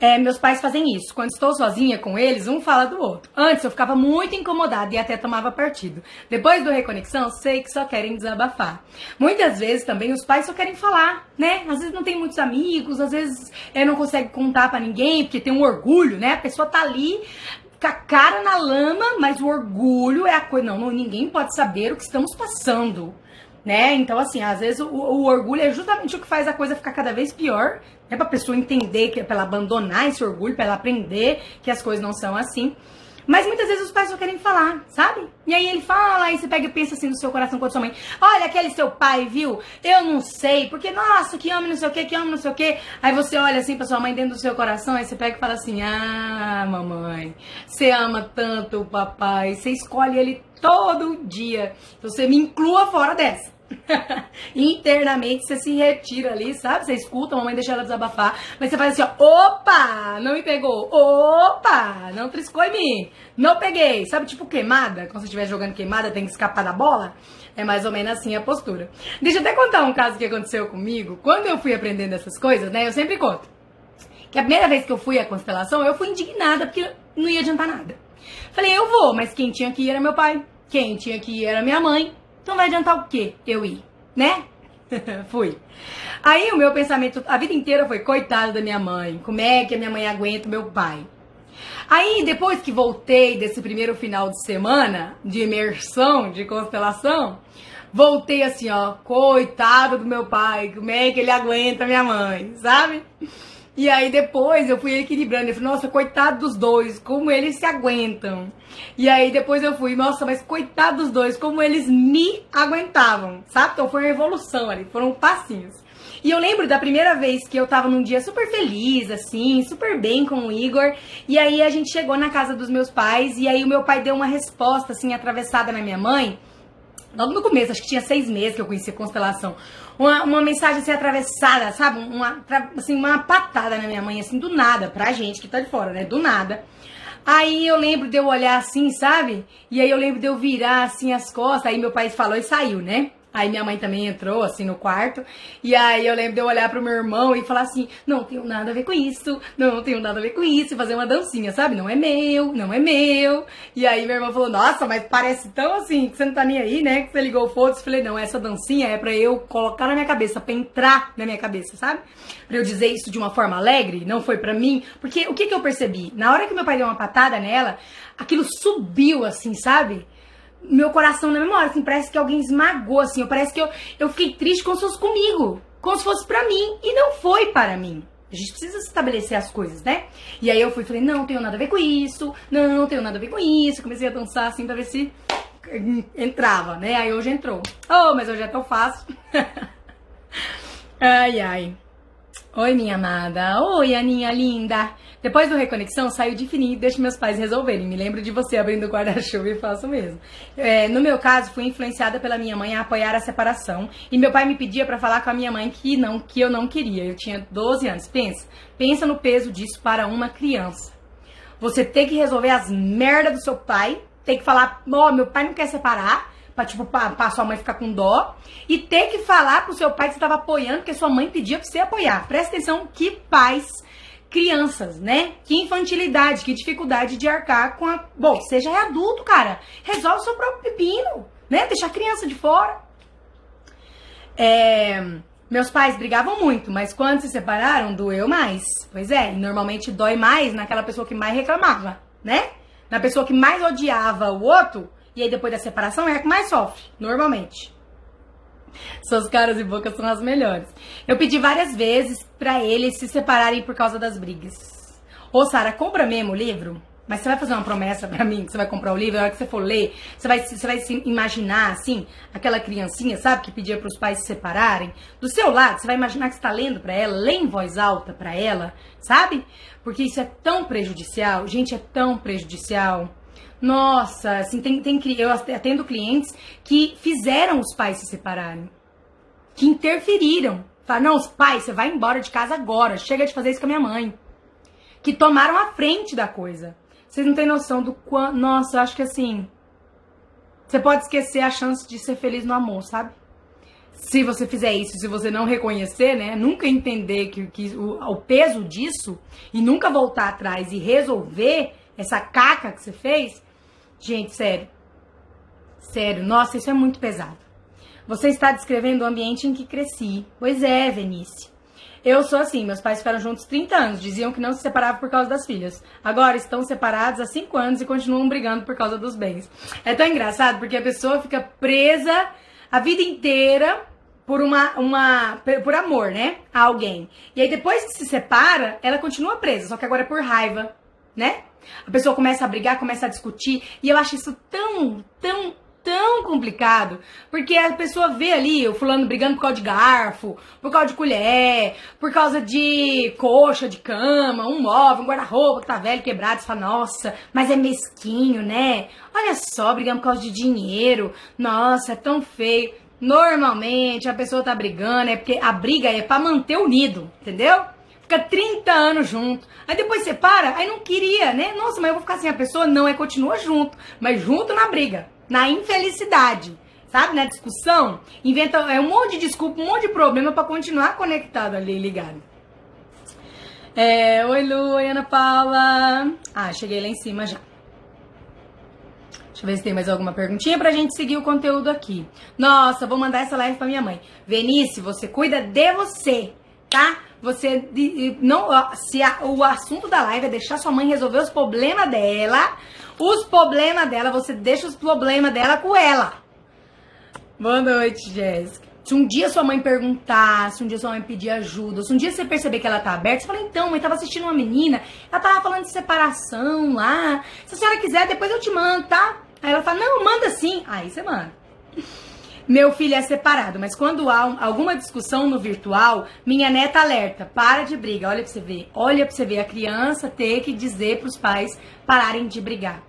É, meus pais fazem isso. Quando estou sozinha com eles, um fala do outro. Antes eu ficava muito incomodada e até tomava partido. Depois do Reconexão, sei que só querem desabafar. Muitas vezes também os pais só querem falar, né? Às vezes não tem muitos amigos, às vezes é, não consegue contar para ninguém, porque tem um orgulho, né? A pessoa tá ali com a cara na lama, mas o orgulho é a coisa. Não, não, ninguém pode saber o que estamos passando né? Então, assim, às vezes o, o, orgulho é justamente o que faz a coisa ficar cada vez pior, é pra pessoa entender, que, pra ela abandonar esse orgulho, pra ela aprender que as coisas não são assim. Mas muitas vezes os pais só querem falar, sabe? E aí ele fala, aí você pega e pensa assim no seu coração com a sua mãe: Olha, aquele seu pai, viu? Eu não sei, porque, nossa, que homem não sei o que, que homem não sei o que. Aí você olha assim pra sua mãe dentro do seu coração, aí você pega e fala assim: Ah, mamãe, você ama tanto o papai, você escolhe ele todo dia. Então você me inclua fora dessa. Internamente você se retira ali, sabe? Você escuta, a mamãe deixa ela desabafar, mas você faz assim, ó, opa, não me pegou, opa, não triscou em mim, não peguei, sabe? Tipo queimada, quando você estiver jogando queimada, tem que escapar da bola. É mais ou menos assim a postura. Deixa eu até contar um caso que aconteceu comigo. Quando eu fui aprendendo essas coisas, né? Eu sempre conto. Que a primeira vez que eu fui à constelação, eu fui indignada porque não ia adiantar nada. Falei, eu vou, mas quem tinha que ir era meu pai. Quem tinha que ir era minha mãe. Então vai adiantar o quê? Eu ir, né? Fui. Aí o meu pensamento a vida inteira foi: coitado da minha mãe, como é que a minha mãe aguenta o meu pai? Aí, depois que voltei desse primeiro final de semana de imersão, de constelação, voltei assim, ó, coitado do meu pai, como é que ele aguenta minha mãe, sabe? E aí depois eu fui equilibrando. Eu falei, nossa, coitado dos dois, como eles se aguentam. E aí depois eu fui, nossa, mas coitado dos dois, como eles me aguentavam, sabe? Então foi uma evolução ali, foram passinhos. E eu lembro da primeira vez que eu tava num dia super feliz, assim, super bem com o Igor. E aí a gente chegou na casa dos meus pais, e aí o meu pai deu uma resposta, assim, atravessada na minha mãe. Logo no começo, acho que tinha seis meses que eu conhecia constelação uma, uma mensagem assim atravessada, sabe? Uma, assim, uma patada na minha mãe, assim, do nada, pra gente que tá de fora, né? Do nada. Aí eu lembro de eu olhar assim, sabe? E aí eu lembro de eu virar assim as costas, aí meu pai falou e saiu, né? Aí minha mãe também entrou, assim, no quarto. E aí eu lembro de eu olhar pro meu irmão e falar assim: não tenho nada a ver com isso, não tenho nada a ver com isso. E fazer uma dancinha, sabe? Não é meu, não é meu. E aí meu irmão falou: nossa, mas parece tão assim que você não tá nem aí, né? Que você ligou o foda-se. Falei: não, essa dancinha é pra eu colocar na minha cabeça, pra entrar na minha cabeça, sabe? Pra eu dizer isso de uma forma alegre, não foi pra mim. Porque o que que eu percebi? Na hora que meu pai deu uma patada nela, aquilo subiu assim, sabe? Meu coração na memória, assim, parece que alguém esmagou, assim, parece que eu, eu fiquei triste como se fosse comigo, como se fosse pra mim, e não foi para mim. A gente precisa estabelecer as coisas, né? E aí eu fui falei, não, tenho nada a ver com isso, não, não tenho nada a ver com isso. Comecei a dançar assim pra ver se entrava, né? Aí hoje entrou. Oh, mas hoje é tão fácil. ai, ai. Oi, minha amada. Oi, Aninha linda. Depois do Reconexão, saiu de fininho e deixo meus pais resolverem. Me lembro de você abrindo o guarda-chuva e faço mesmo. É, no meu caso, fui influenciada pela minha mãe a apoiar a separação. E meu pai me pedia para falar com a minha mãe que não, que eu não queria. Eu tinha 12 anos. Pensa, pensa no peso disso para uma criança. Você tem que resolver as merdas do seu pai, tem que falar, ó, oh, meu pai não quer separar pra, tipo, pra, pra, sua mãe ficar com dó. E ter que falar pro seu pai que você tava apoiando, porque sua mãe pedia pra você apoiar. Presta atenção que pais, crianças, né? Que infantilidade, que dificuldade de arcar com a. Bom, seja adulto, cara. Resolve o seu próprio pepino, né? Deixa a criança de fora. É. Meus pais brigavam muito, mas quando se separaram, doeu mais. Pois é, e normalmente dói mais naquela pessoa que mais reclamava, né? Na pessoa que mais odiava o outro, e aí depois da separação é a que mais sofre, normalmente. Suas caras e bocas são as melhores. Eu pedi várias vezes para eles se separarem por causa das brigas. Ô, Sara, compra mesmo o livro? Mas você vai fazer uma promessa para mim, que você vai comprar o livro, na hora que você for ler, você vai, você vai se imaginar, assim, aquela criancinha, sabe, que pedia para os pais se separarem. Do seu lado, você vai imaginar que está lendo para ela, lê em voz alta para ela, sabe? Porque isso é tão prejudicial, gente, é tão prejudicial. Nossa, assim, tem, tem, eu atendo clientes que fizeram os pais se separarem, que interferiram. Falaram, não, pai, você vai embora de casa agora, chega de fazer isso com a minha mãe. Que tomaram a frente da coisa. Vocês não têm noção do quanto. Nossa, eu acho que assim. Você pode esquecer a chance de ser feliz no amor, sabe? Se você fizer isso, se você não reconhecer, né? Nunca entender que, que o, o peso disso e nunca voltar atrás e resolver essa caca que você fez. Gente, sério. Sério, nossa, isso é muito pesado. Você está descrevendo o ambiente em que cresci. Pois é, Venice. Eu sou assim, meus pais ficaram juntos 30 anos, diziam que não se separavam por causa das filhas. Agora estão separados há 5 anos e continuam brigando por causa dos bens. É tão engraçado porque a pessoa fica presa a vida inteira por uma, uma por amor, né, a alguém. E aí depois que se separa, ela continua presa, só que agora é por raiva, né? A pessoa começa a brigar, começa a discutir, e eu acho isso tão, tão tão complicado, porque a pessoa vê ali o fulano brigando por causa de garfo, por causa de colher, por causa de coxa de cama, um móvel, um guarda-roupa que tá velho, quebrado, você fala, nossa, mas é mesquinho, né? Olha só, brigando por causa de dinheiro, nossa, é tão feio. Normalmente a pessoa tá brigando, é porque a briga é para manter unido, entendeu? Fica 30 anos junto. Aí depois separa, aí não queria, né? Nossa, mas eu vou ficar sem a pessoa? Não, é continua junto, mas junto na briga na infelicidade, sabe? Na discussão, inventa é um monte de desculpa, um monte de problema para continuar conectado ali, ligado. É, oi Lu, oi Ana Paula. Ah, cheguei lá em cima já. Deixa eu ver se tem mais alguma perguntinha pra gente seguir o conteúdo aqui. Nossa, vou mandar essa live pra minha mãe. Venice, você cuida de você, tá? Você não, se a, o assunto da live é deixar sua mãe resolver os problemas dela, os problemas dela, você deixa os problemas dela com ela. Boa noite, Jéssica. Se um dia sua mãe perguntar, se um dia sua mãe pedir ajuda, se um dia você perceber que ela tá aberta, você fala, então, mãe, tava assistindo uma menina, ela tava falando de separação lá. Se a senhora quiser, depois eu te mando, tá? Aí ela fala, não, manda sim. Aí você manda. Meu filho é separado, mas quando há alguma discussão no virtual, minha neta alerta, para de briga. Olha pra você ver. Olha pra você ver a criança ter que dizer pros pais pararem de brigar.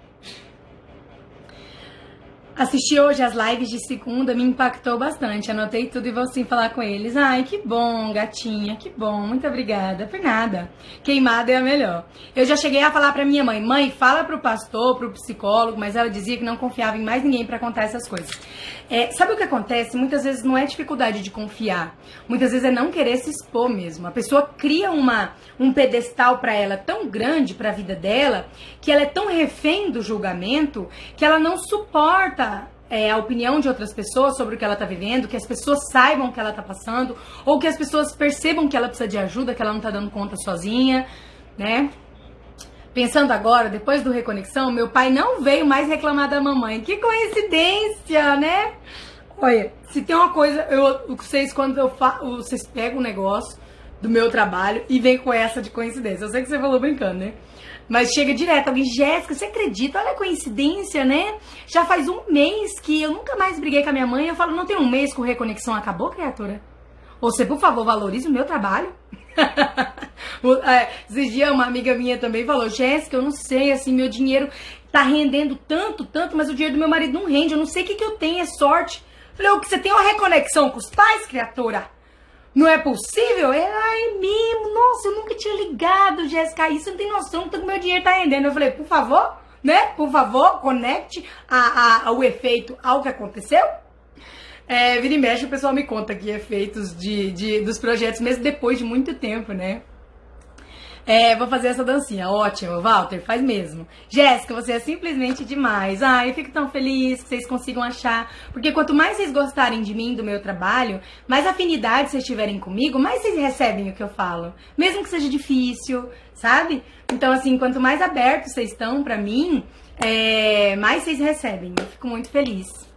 Assisti hoje as lives de segunda, me impactou bastante. Anotei tudo e vou sim falar com eles. Ai, que bom, gatinha, que bom. Muito obrigada. Por nada. Queimada é a melhor. Eu já cheguei a falar pra minha mãe: mãe, fala pro pastor, pro psicólogo, mas ela dizia que não confiava em mais ninguém para contar essas coisas. É, sabe o que acontece? Muitas vezes não é dificuldade de confiar. Muitas vezes é não querer se expor mesmo. A pessoa cria uma, um pedestal para ela tão grande para a vida dela que ela é tão refém do julgamento que ela não suporta é, a opinião de outras pessoas sobre o que ela está vivendo, que as pessoas saibam o que ela está passando, ou que as pessoas percebam que ela precisa de ajuda, que ela não está dando conta sozinha, né? Pensando agora, depois do Reconexão, meu pai não veio mais reclamar da mamãe. Que coincidência, né? Olha, se tem uma coisa, eu, vocês quando eu vocês pegam um negócio do meu trabalho e vem com essa de coincidência. Eu sei que você falou brincando, né? Mas chega direto, alguém, Jéssica, você acredita? Olha a coincidência, né? Já faz um mês que eu nunca mais briguei com a minha mãe. Eu falo, não tem um mês que o Reconexão acabou, criatura? Você, por favor, valorize o meu trabalho. É, esses dias uma amiga minha também falou, Jéssica, eu não sei, assim, meu dinheiro tá rendendo tanto, tanto, mas o dinheiro do meu marido não rende. Eu não sei o que, que eu tenho, é sorte. Falei, o que você tem uma reconexão com os pais, criatura? Não é possível? É, ai, mesmo, nossa, eu nunca tinha ligado, Jéssica, isso não tem noção, tanto que meu dinheiro tá rendendo. Eu falei, por favor, né? Por favor, conecte a, a, o efeito ao que aconteceu. É, vira e mexe, o pessoal me conta aqui efeitos de, de, dos projetos, mesmo depois de muito tempo, né? É, vou fazer essa dancinha. Ótimo, Walter, faz mesmo. Jéssica, você é simplesmente demais. Ai, eu fico tão feliz que vocês consigam achar. Porque quanto mais vocês gostarem de mim, do meu trabalho, mais afinidade vocês tiverem comigo, mais vocês recebem o que eu falo. Mesmo que seja difícil, sabe? Então, assim, quanto mais abertos vocês estão pra mim, é, mais vocês recebem. Eu fico muito feliz.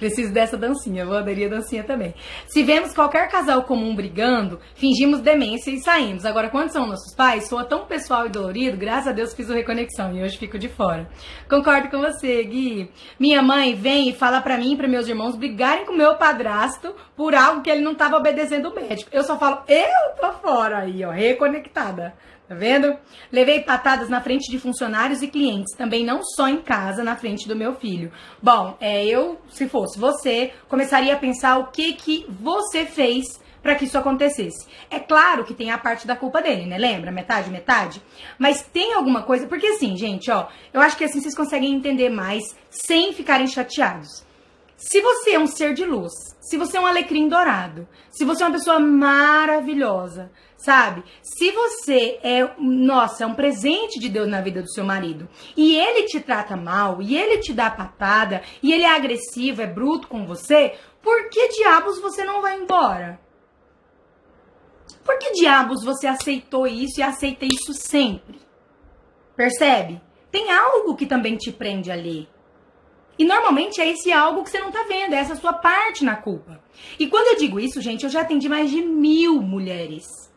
Preciso dessa dancinha, vou aderir a dancinha também. Se vemos qualquer casal comum brigando, fingimos demência e saímos. Agora, quando são nossos pais, soa tão pessoal e dolorido, graças a Deus fiz o reconexão e hoje fico de fora. Concordo com você, Gui. Minha mãe vem e fala para mim e para meus irmãos brigarem com meu padrasto por algo que ele não tava obedecendo o médico. Eu só falo, eu tô fora aí, ó, reconectada. Tá vendo? Levei patadas na frente de funcionários e clientes, também não só em casa, na frente do meu filho. Bom, é, eu, se fosse você, começaria a pensar o que que você fez para que isso acontecesse. É claro que tem a parte da culpa dele, né? Lembra? Metade, metade. Mas tem alguma coisa. Porque assim, gente, ó, eu acho que assim vocês conseguem entender mais sem ficarem chateados. Se você é um ser de luz, se você é um alecrim dourado, se você é uma pessoa maravilhosa, sabe? Se você é, nossa, é um presente de Deus na vida do seu marido e ele te trata mal, e ele te dá patada, e ele é agressivo, é bruto com você, por que diabos você não vai embora? Por que diabos você aceitou isso e aceita isso sempre? Percebe? Tem algo que também te prende ali. E normalmente é esse algo que você não tá vendo, é essa sua parte na culpa. E quando eu digo isso, gente, eu já atendi mais de mil mulheres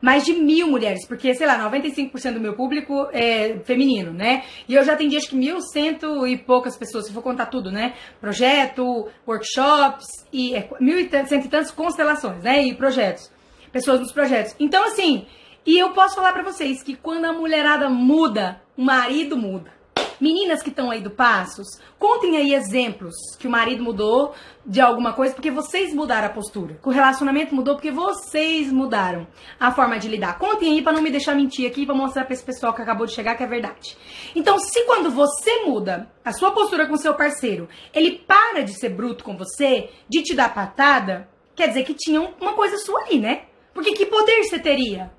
mais de mil mulheres, porque, sei lá, 95% do meu público é feminino, né? E eu já atendi acho que mil cento e poucas pessoas, se for contar tudo, né? Projeto, workshops e é, mil e cento e tantas constelações, né? E projetos. Pessoas nos projetos. Então, assim, e eu posso falar para vocês que quando a mulherada muda, o marido muda. Meninas que estão aí do Passos, contem aí exemplos que o marido mudou de alguma coisa porque vocês mudaram a postura. Que o relacionamento mudou porque vocês mudaram a forma de lidar. Contem aí para não me deixar mentir aqui, para mostrar para esse pessoal que acabou de chegar que é verdade. Então, se quando você muda a sua postura com seu parceiro, ele para de ser bruto com você, de te dar patada, quer dizer que tinha uma coisa sua ali, né? Porque que poder você teria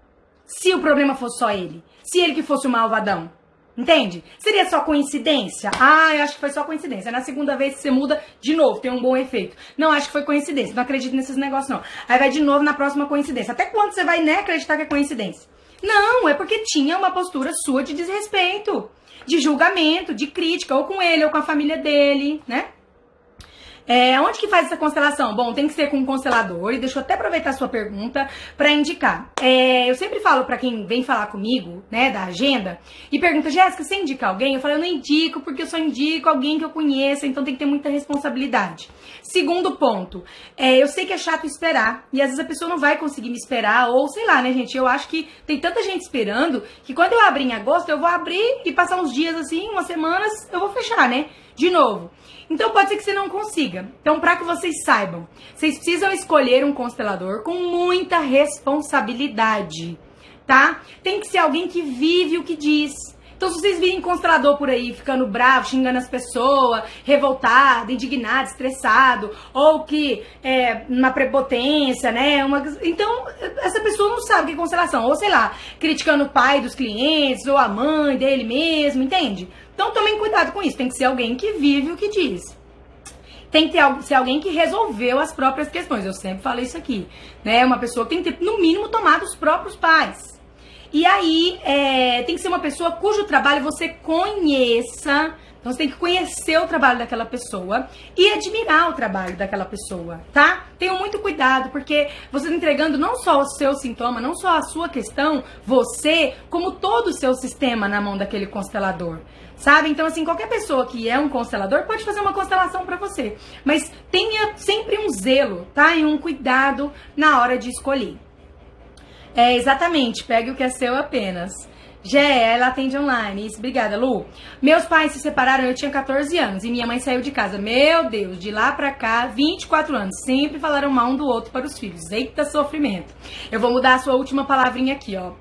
se o problema fosse só ele? Se ele que fosse o malvadão? Entende? Seria só coincidência? Ah, eu acho que foi só coincidência. Na segunda vez você muda, de novo, tem um bom efeito. Não, acho que foi coincidência. Não acredito nesses negócios, não. Aí vai de novo na próxima coincidência. Até quando você vai, né, acreditar que é coincidência? Não, é porque tinha uma postura sua de desrespeito, de julgamento, de crítica, ou com ele, ou com a família dele, né? É, onde que faz essa constelação? Bom, tem que ser com um constelador. E deixa eu até aproveitar a sua pergunta para indicar. É, eu sempre falo para quem vem falar comigo, né, da agenda, e pergunta, Jéssica, você indica alguém? Eu falo, eu não indico porque eu só indico alguém que eu conheça, então tem que ter muita responsabilidade. Segundo ponto, é, eu sei que é chato esperar, e às vezes a pessoa não vai conseguir me esperar, ou sei lá, né, gente? Eu acho que tem tanta gente esperando que quando eu abrir em agosto, eu vou abrir e passar uns dias assim, umas semanas, eu vou fechar, né? De novo. Então pode ser que você não consiga. Então, para que vocês saibam, vocês precisam escolher um constelador com muita responsabilidade, tá? Tem que ser alguém que vive o que diz. Então, se vocês virem constelador por aí ficando bravo, xingando as pessoas, revoltado, indignado, estressado, ou que é uma prepotência, né? Uma... Então, essa pessoa não sabe o que é constelação. Ou sei lá, criticando o pai dos clientes, ou a mãe dele mesmo, entende? Então tomem cuidado com isso. Tem que ser alguém que vive o que diz. Tem que ter, ser alguém que resolveu as próprias questões. Eu sempre falei isso aqui. Né? Uma pessoa que tem que ter, no mínimo, tomado os próprios pais. E aí, é, tem que ser uma pessoa cujo trabalho você conheça. Então você tem que conhecer o trabalho daquela pessoa e admirar o trabalho daquela pessoa, tá? Tenham muito cuidado, porque você está entregando não só o seu sintoma, não só a sua questão, você, como todo o seu sistema na mão daquele constelador. Sabe? Então, assim, qualquer pessoa que é um constelador pode fazer uma constelação para você. Mas tenha sempre um zelo, tá? E um cuidado na hora de escolher. É, exatamente, pegue o que é seu apenas. Gé, ela atende online. Isso, obrigada, Lu. Meus pais se separaram, eu tinha 14 anos e minha mãe saiu de casa. Meu Deus, de lá pra cá, 24 anos. Sempre falaram mal um do outro para os filhos. Eita sofrimento. Eu vou mudar a sua última palavrinha aqui, ó.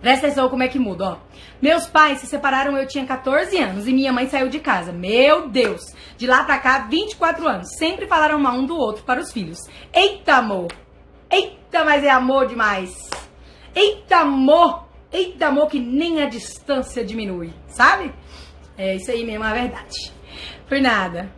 Presta atenção como é que muda, ó. Meus pais se separaram, eu tinha 14 anos e minha mãe saiu de casa. Meu Deus! De lá pra cá, 24 anos. Sempre falaram mal um do outro para os filhos. Eita, amor! Eita, mas é amor demais! Eita, amor! Eita, amor, que nem a distância diminui, sabe? É isso aí mesmo, é verdade. Por nada.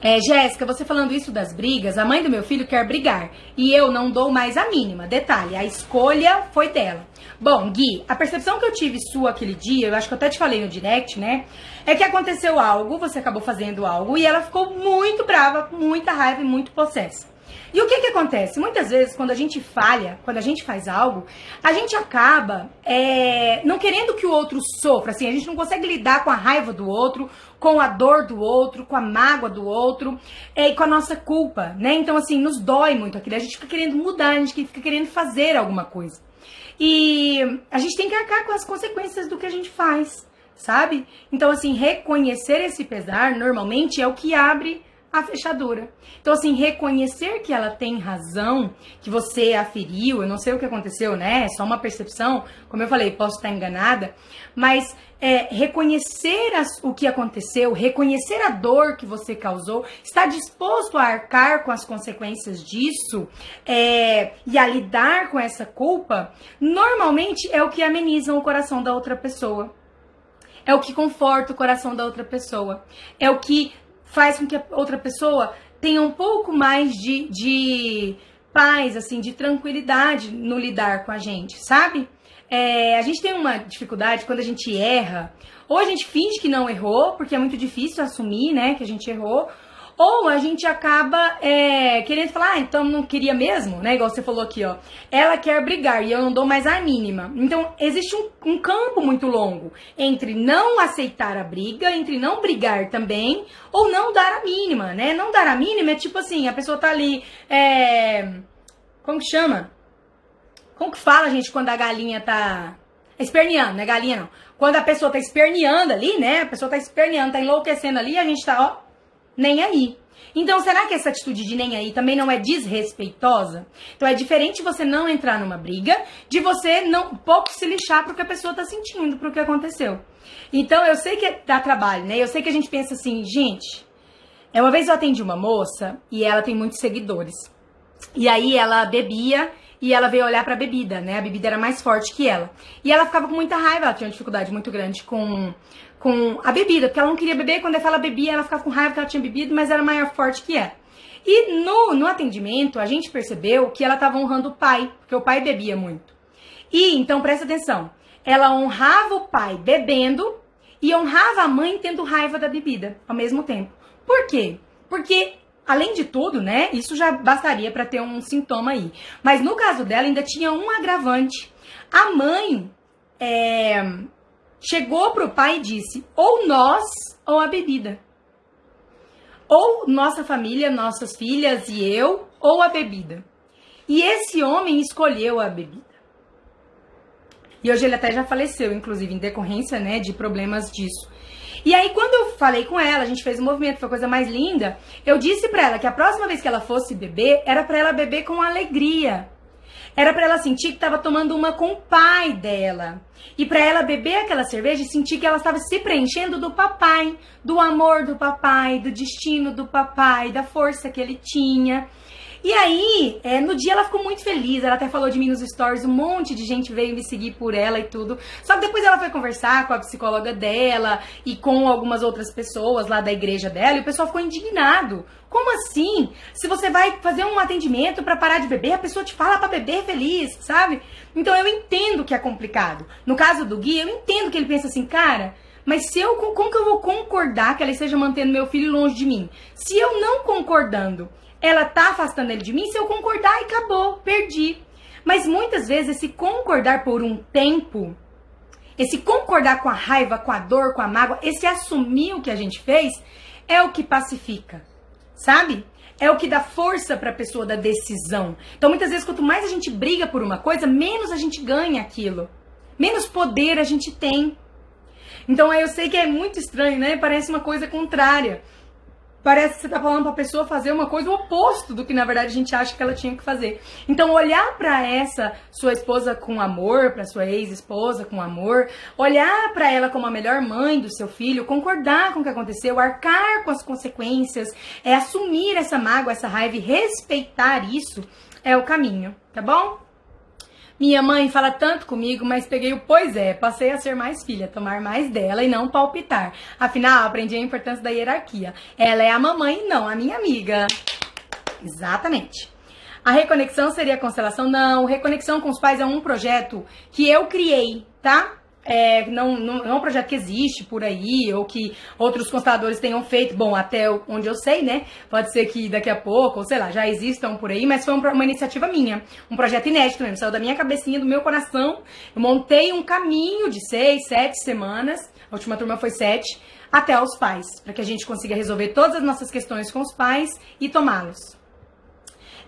É, Jéssica, você falando isso das brigas, a mãe do meu filho quer brigar e eu não dou mais a mínima. Detalhe, a escolha foi dela. Bom, Gui, a percepção que eu tive sua aquele dia, eu acho que eu até te falei no direct, né? É que aconteceu algo, você acabou fazendo algo e ela ficou muito brava, com muita raiva e muito possessa. E o que que acontece? Muitas vezes, quando a gente falha, quando a gente faz algo, a gente acaba é, não querendo que o outro sofra, assim, a gente não consegue lidar com a raiva do outro, com a dor do outro, com a mágoa do outro é, e com a nossa culpa, né? Então, assim, nos dói muito aquilo, a gente fica querendo mudar, a gente fica querendo fazer alguma coisa. E a gente tem que arcar com as consequências do que a gente faz, sabe? Então, assim, reconhecer esse pesar normalmente é o que abre a fechadura. Então, assim, reconhecer que ela tem razão, que você a feriu, eu não sei o que aconteceu, né? É só uma percepção, como eu falei, posso estar enganada, mas é, reconhecer as, o que aconteceu, reconhecer a dor que você causou, estar disposto a arcar com as consequências disso é, e a lidar com essa culpa, normalmente é o que ameniza o coração da outra pessoa. É o que conforta o coração da outra pessoa. É o que faz com que a outra pessoa tenha um pouco mais de, de paz, assim, de tranquilidade no lidar com a gente, sabe? É, a gente tem uma dificuldade quando a gente erra, ou a gente finge que não errou, porque é muito difícil assumir, né, que a gente errou, ou a gente acaba é, querendo falar, ah, então não queria mesmo, né? Igual você falou aqui, ó. Ela quer brigar e eu não dou mais a mínima. Então, existe um, um campo muito longo entre não aceitar a briga, entre não brigar também, ou não dar a mínima, né? Não dar a mínima é tipo assim, a pessoa tá ali, é... Como que chama? Como que fala, gente, quando a galinha tá esperneando, né? Galinha não. Quando a pessoa tá esperneando ali, né? A pessoa tá esperneando, tá enlouquecendo ali, a gente tá, ó, nem aí. Então, será que essa atitude de nem aí também não é desrespeitosa? Então, é diferente você não entrar numa briga de você não pouco se lixar pro que a pessoa tá sentindo, pro que aconteceu. Então, eu sei que dá trabalho, né? Eu sei que a gente pensa assim, gente. É uma vez eu atendi uma moça e ela tem muitos seguidores. E aí ela bebia e ela veio olhar pra bebida, né? A bebida era mais forte que ela. E ela ficava com muita raiva, ela tinha uma dificuldade muito grande com com a bebida, porque ela não queria beber, quando ela bebia, ela ficava com raiva que ela tinha bebido, mas era maior forte que ela. E no, no atendimento, a gente percebeu que ela estava honrando o pai, porque o pai bebia muito. E, então, presta atenção, ela honrava o pai bebendo e honrava a mãe tendo raiva da bebida ao mesmo tempo. Por quê? Porque, além de tudo, né, isso já bastaria para ter um sintoma aí. Mas no caso dela, ainda tinha um agravante. A mãe é, chegou pro pai e disse: ou nós ou a bebida. Ou nossa família, nossas filhas e eu, ou a bebida. E esse homem escolheu a bebida. E hoje ele até já faleceu, inclusive, em decorrência, né, de problemas disso. E aí, quando eu falei com ela, a gente fez um movimento, foi a coisa mais linda. Eu disse para ela que a próxima vez que ela fosse beber, era para ela beber com alegria. Era para ela sentir que estava tomando uma com o pai dela. E para ela beber aquela cerveja e sentir que ela estava se preenchendo do papai, do amor do papai, do destino do papai, da força que ele tinha. E aí, é, no dia ela ficou muito feliz, ela até falou de mim nos stories, um monte de gente veio me seguir por ela e tudo. Só que depois ela foi conversar com a psicóloga dela e com algumas outras pessoas lá da igreja dela, e o pessoal ficou indignado. Como assim? Se você vai fazer um atendimento para parar de beber, a pessoa te fala para beber feliz, sabe? Então eu entendo que é complicado. No caso do Gui, eu entendo que ele pensa assim, cara, mas se eu como que eu vou concordar que ela esteja mantendo meu filho longe de mim? Se eu não concordando, ela tá afastando ele de mim, se eu concordar, e acabou, perdi. Mas muitas vezes esse concordar por um tempo, esse concordar com a raiva, com a dor, com a mágoa, esse assumir o que a gente fez, é o que pacifica, sabe? É o que dá força para a pessoa da decisão. Então, muitas vezes, quanto mais a gente briga por uma coisa, menos a gente ganha aquilo. Menos poder a gente tem. Então, eu sei que é muito estranho, né? Parece uma coisa contrária parece que você tá falando pra pessoa fazer uma coisa o oposto do que na verdade a gente acha que ela tinha que fazer. Então, olhar para essa sua esposa com amor, para sua ex-esposa com amor, olhar para ela como a melhor mãe do seu filho, concordar com o que aconteceu, arcar com as consequências, é assumir essa mágoa, essa raiva e respeitar isso é o caminho, tá bom? Minha mãe fala tanto comigo, mas peguei o pois é, passei a ser mais filha, tomar mais dela e não palpitar. Afinal, aprendi a importância da hierarquia. Ela é a mamãe, não a minha amiga. Exatamente. A reconexão seria a constelação? Não, reconexão com os pais é um projeto que eu criei, tá? É, não, não, não, é um projeto que existe por aí, ou que outros consteladores tenham feito, bom, até onde eu sei, né? Pode ser que daqui a pouco, ou sei lá, já existam por aí, mas foi uma, iniciativa minha, um projeto inédito mesmo, saiu da minha cabecinha, do meu coração. Eu montei um caminho de seis, sete semanas, a última turma foi sete, até os pais, para que a gente consiga resolver todas as nossas questões com os pais e tomá-los.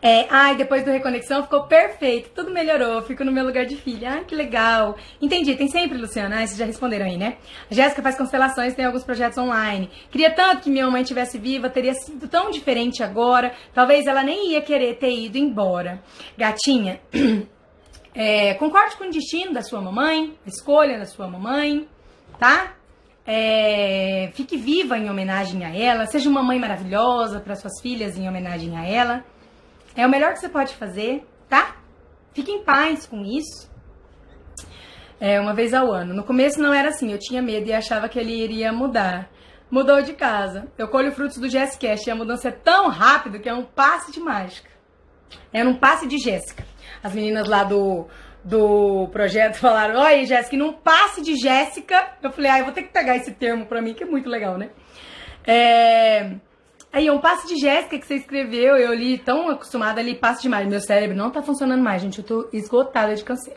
É, ai, depois do Reconexão ficou perfeito, tudo melhorou, fico no meu lugar de filha. Ai, que legal. Entendi, tem sempre, Luciana. Ah, vocês já responderam aí, né? A Jéssica faz constelações, tem alguns projetos online. Queria tanto que minha mãe tivesse viva, teria sido tão diferente agora. Talvez ela nem ia querer ter ido embora. Gatinha, é, concorde com o destino da sua mamãe, a escolha da sua mamãe, tá? É, fique viva em homenagem a ela, seja uma mãe maravilhosa para suas filhas em homenagem a ela. É o melhor que você pode fazer, tá? Fique em paz com isso. É, uma vez ao ano. No começo não era assim, eu tinha medo e achava que ele iria mudar. Mudou de casa. Eu colho frutos do Jesscast e a mudança é tão rápido que é um passe de mágica. É um passe de Jéssica. As meninas lá do, do projeto falaram: Oi, Jéssica, num passe de Jéssica. Eu falei: Ah, eu vou ter que pegar esse termo pra mim, que é muito legal, né? É. Aí, é um passe de Jéssica que você escreveu, eu li tão acostumada ali, passe demais. Meu cérebro não tá funcionando mais, gente. Eu tô esgotada de câncer.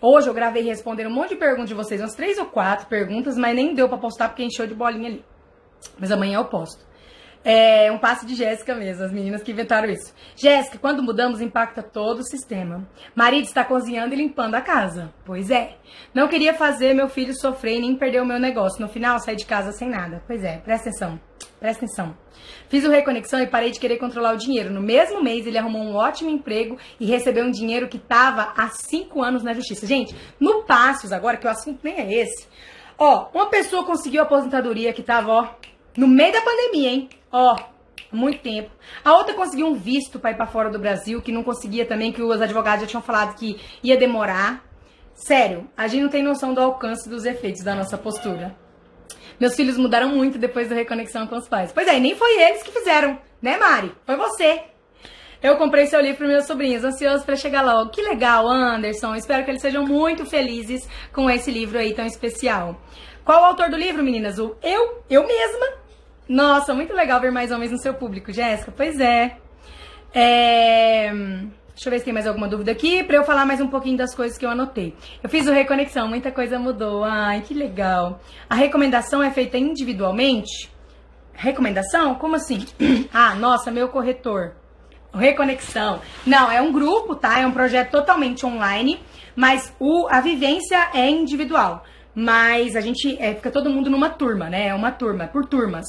Hoje eu gravei respondendo um monte de perguntas de vocês, umas três ou quatro perguntas, mas nem deu para postar porque encheu de bolinha ali. Mas amanhã eu posto. É um passe de Jéssica mesmo, as meninas que inventaram isso. Jéssica, quando mudamos, impacta todo o sistema. Marido está cozinhando e limpando a casa. Pois é. Não queria fazer meu filho sofrer e nem perder o meu negócio. No final, saí de casa sem nada. Pois é, presta atenção. Presta atenção. Fiz o Reconexão e parei de querer controlar o dinheiro. No mesmo mês, ele arrumou um ótimo emprego e recebeu um dinheiro que estava há cinco anos na justiça. Gente, no Passos, agora, que o assunto nem é esse. Ó, uma pessoa conseguiu a aposentadoria que tava, ó, no meio da pandemia, hein? Ó, muito tempo. A outra conseguiu um visto para ir para fora do Brasil, que não conseguia também, que os advogados já tinham falado que ia demorar. Sério, a gente não tem noção do alcance dos efeitos da nossa postura. Meus filhos mudaram muito depois da reconexão com os pais. Pois é, nem foi eles que fizeram, né, Mari? Foi você. Eu comprei seu livro para meus sobrinhos, ansioso para chegar logo. Que legal, Anderson. Espero que eles sejam muito felizes com esse livro aí tão especial. Qual o autor do livro, meninas? O eu, eu mesma. Nossa, muito legal ver mais homens no seu público, Jéssica. Pois é. É. Deixa eu ver se tem mais alguma dúvida aqui, para eu falar mais um pouquinho das coisas que eu anotei. Eu fiz o Reconexão, muita coisa mudou. Ai, que legal. A recomendação é feita individualmente? Recomendação? Como assim? ah, nossa, meu corretor. Reconexão. Não, é um grupo, tá? É um projeto totalmente online, mas o, a vivência é individual. Mas a gente é, fica todo mundo numa turma, né? É uma turma, por turmas.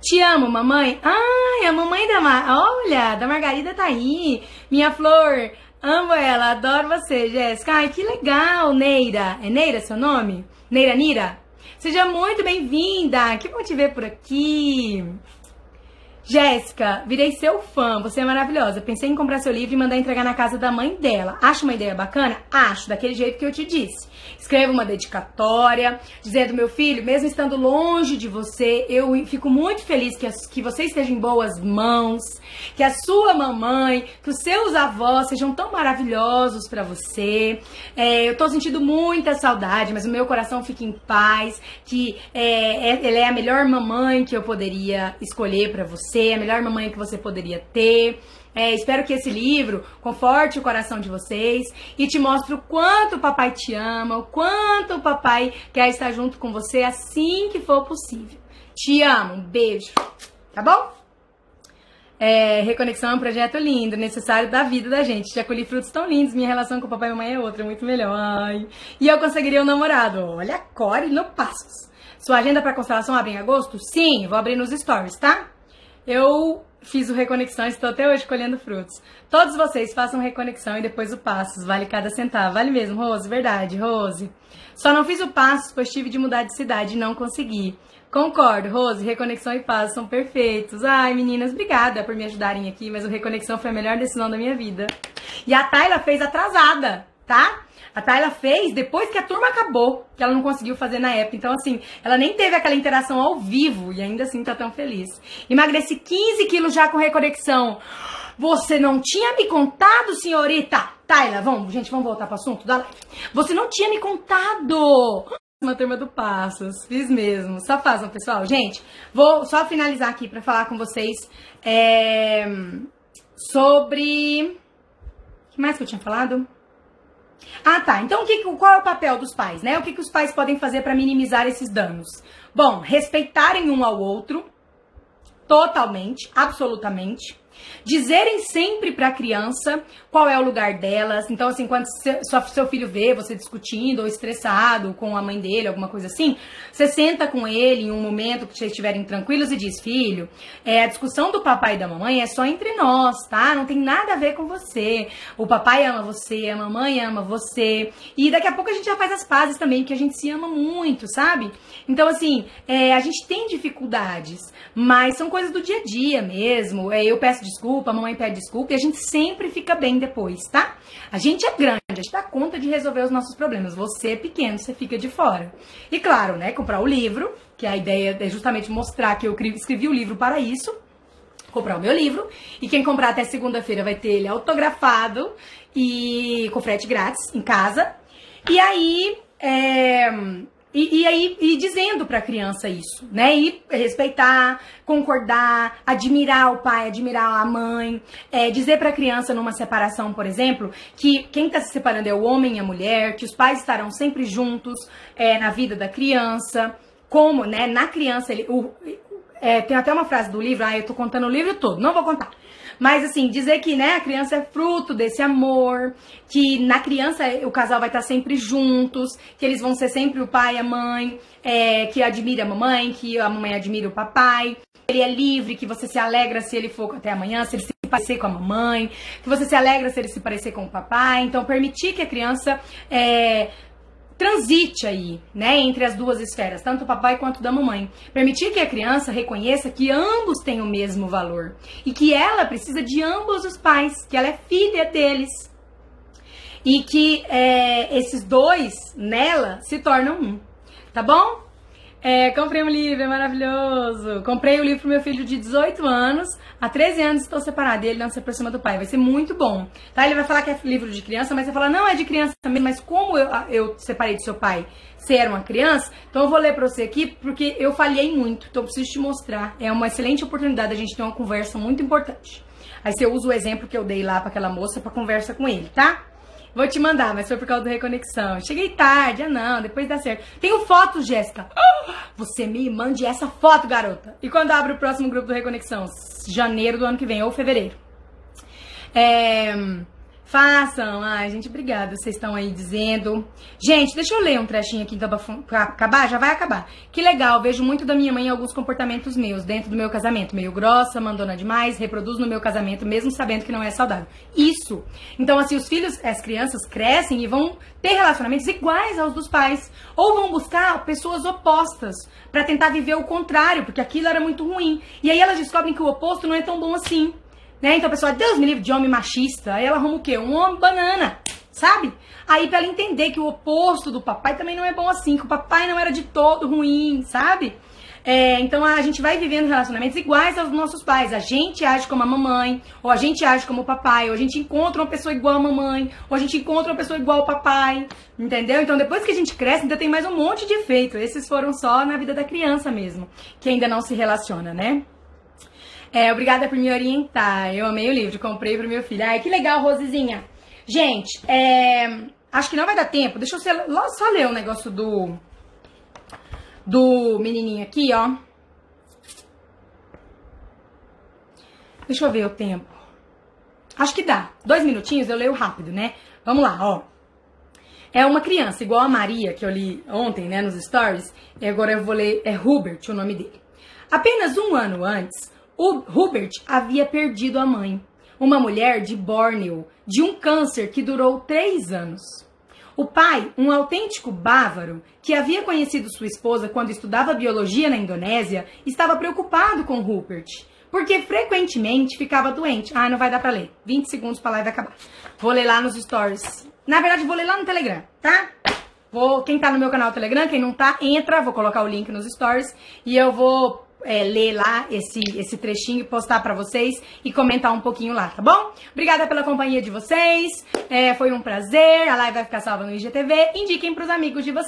Te amo, mamãe. Ai, a mamãe da Mar... Olha, da Margarida tá aí. Minha flor. Amo ela, adoro você, Jéssica. Ai, que legal, Neira. É Neira seu nome? Neira Nira? Seja muito bem-vinda. Que bom te ver por aqui. Jéssica, virei seu fã, você é maravilhosa. Pensei em comprar seu livro e mandar entregar na casa da mãe dela. Acha uma ideia bacana? Acho, daquele jeito que eu te disse. Escreva uma dedicatória, dizendo, meu filho, mesmo estando longe de você, eu fico muito feliz que, as, que você esteja em boas mãos, que a sua mamãe, que os seus avós sejam tão maravilhosos para você. É, eu tô sentindo muita saudade, mas o meu coração fica em paz, que é, é, ela é a melhor mamãe que eu poderia escolher para você você, a melhor mamãe que você poderia ter. É, espero que esse livro conforte o coração de vocês e te mostre o quanto o papai te ama, o quanto o papai quer estar junto com você assim que for possível. Te amo, um beijo, tá bom? É, reconexão é um projeto lindo, necessário da vida da gente. Já colhi frutos tão lindos, minha relação com o papai e mamãe é outra, muito melhor. Ai. E eu conseguiria um namorado. Olha a Core no Passos. Sua agenda para constelação abre em agosto? Sim, vou abrir nos stories, tá? Eu fiz o Reconexão e estou até hoje colhendo frutos. Todos vocês façam Reconexão e depois o Passos. Vale cada centavo. Vale mesmo, Rose? Verdade, Rose. Só não fiz o Passos, pois tive de mudar de cidade e não consegui. Concordo, Rose, Reconexão e Passos são perfeitos. Ai, meninas, obrigada por me ajudarem aqui, mas o Reconexão foi a melhor decisão da minha vida. E a Tayla fez atrasada. tá? A Tayla fez depois que a turma acabou, que ela não conseguiu fazer na época. Então, assim, ela nem teve aquela interação ao vivo e ainda assim tá tão feliz. Emagreci 15 quilos já com reconexão. Você não tinha me contado, senhorita? Tayla, vamos, gente, vamos voltar pro assunto da live. Você não tinha me contado. Uma turma do Passos, fiz mesmo. Só fazem, pessoal. Gente, vou só finalizar aqui para falar com vocês é, sobre. O que mais que eu tinha falado? Ah, tá. Então, o que, qual é o papel dos pais, né? O que, que os pais podem fazer para minimizar esses danos? Bom, respeitarem um ao outro, totalmente, absolutamente dizerem sempre para a criança qual é o lugar delas. Então, assim, quando seu filho vê você discutindo ou estressado com a mãe dele, alguma coisa assim, você senta com ele em um momento que vocês estiverem tranquilos e diz: Filho, é, a discussão do papai e da mamãe é só entre nós, tá? Não tem nada a ver com você. O papai ama você, a mamãe ama você. E daqui a pouco a gente já faz as pazes também, porque a gente se ama muito, sabe? Então, assim, é, a gente tem dificuldades, mas são coisas do dia a dia mesmo. É, eu peço desculpa, a mamãe pede desculpa e a gente sempre fica bem depois, tá? A gente é grande, a gente dá conta de resolver os nossos problemas. Você é pequeno, você fica de fora. E claro, né, comprar o livro, que a ideia é justamente mostrar que eu escrevi o livro para isso. Comprar o meu livro. E quem comprar até segunda-feira vai ter ele autografado e com frete grátis em casa. E aí, é, e, e, aí, e dizendo para a criança isso, né? E respeitar, concordar, admirar o pai, admirar a mãe, é, dizer para a criança numa separação, por exemplo, que quem está se separando é o homem e a mulher, que os pais estarão sempre juntos é, na vida da criança, como, né? Na criança, ele, o, é, tem até uma frase do livro, ah, eu tô contando o livro todo, não vou contar. Mas assim, dizer que né, a criança é fruto desse amor, que na criança o casal vai estar sempre juntos, que eles vão ser sempre o pai e a mãe, é, que admira a mamãe, que a mamãe admira o papai. Ele é livre, que você se alegra se ele for até amanhã, se ele se parecer com a mamãe, que você se alegra se ele se parecer com o papai. Então, permitir que a criança é, transite aí, né, entre as duas esferas, tanto do papai quanto da mamãe. Permitir que a criança reconheça que ambos têm o mesmo valor e que ela precisa de ambos os pais, que ela é filha deles. E que é, esses dois nela se tornam um, tá bom? É, comprei um livro, é maravilhoso. Comprei o livro pro meu filho de 18 anos. Há 13 anos estou separada e ele não se aproxima do pai. Vai ser muito bom. Tá? Ele vai falar que é livro de criança, mas você fala, não é de criança também, mas como eu, eu separei do seu pai? Você era uma criança? Então eu vou ler pra você aqui, porque eu falhei muito. Então eu preciso te mostrar. É uma excelente oportunidade a gente ter uma conversa muito importante. Aí você usa o exemplo que eu dei lá para aquela moça para conversa com ele, tá? Vou te mandar, mas foi por causa do Reconexão. Cheguei tarde, ah não, depois dá certo. Tenho fotos, Jéssica. Você me mande essa foto, garota. E quando abre o próximo grupo do Reconexão? Janeiro do ano que vem, ou fevereiro. É... Façam. Ai, gente, obrigada. Vocês estão aí dizendo. Gente, deixa eu ler um trechinho aqui então pra acabar. Já vai acabar. Que legal. Vejo muito da minha mãe alguns comportamentos meus dentro do meu casamento. Meio grossa, mandona demais, reproduz no meu casamento, mesmo sabendo que não é saudável. Isso. Então, assim, os filhos, as crianças crescem e vão ter relacionamentos iguais aos dos pais. Ou vão buscar pessoas opostas para tentar viver o contrário, porque aquilo era muito ruim. E aí elas descobrem que o oposto não é tão bom assim. Né? Então a pessoa, Deus me livre de homem machista. Aí ela arruma o quê? Um homem banana, sabe? Aí pra ela entender que o oposto do papai também não é bom assim, que o papai não era de todo ruim, sabe? É, então a gente vai vivendo relacionamentos iguais aos nossos pais. A gente age como a mamãe, ou a gente age como o papai, ou a gente encontra uma pessoa igual a mamãe, ou a gente encontra uma pessoa igual ao papai, entendeu? Então depois que a gente cresce, ainda tem mais um monte de efeito. Esses foram só na vida da criança mesmo, que ainda não se relaciona, né? É, obrigada por me orientar. Eu amei o livro, comprei pro meu filho. Ai, que legal, Rosezinha. Gente, é, acho que não vai dar tempo. Deixa eu só ler o um negócio do do menininho aqui, ó. Deixa eu ver o tempo. Acho que dá. Dois minutinhos, eu leio rápido, né? Vamos lá, ó. É uma criança, igual a Maria, que eu li ontem, né, nos stories. E agora eu vou ler, é Hubert o nome dele. Apenas um ano antes, o Hubert havia perdido a mãe, uma mulher de Borneo, de um câncer que durou três anos. O pai, um autêntico bávaro, que havia conhecido sua esposa quando estudava biologia na Indonésia, estava preocupado com Rupert, Porque frequentemente ficava doente. Ah, não vai dar pra ler. 20 segundos pra live acabar. Vou ler lá nos stories. Na verdade, vou ler lá no Telegram, tá? Vou, quem tá no meu canal Telegram, quem não tá, entra, vou colocar o link nos stories e eu vou é, ler lá esse, esse trechinho, postar para vocês e comentar um pouquinho lá, tá bom? Obrigada pela companhia de vocês, é, foi um prazer, a live vai ficar salva no IGTV, indiquem pros amigos de vocês.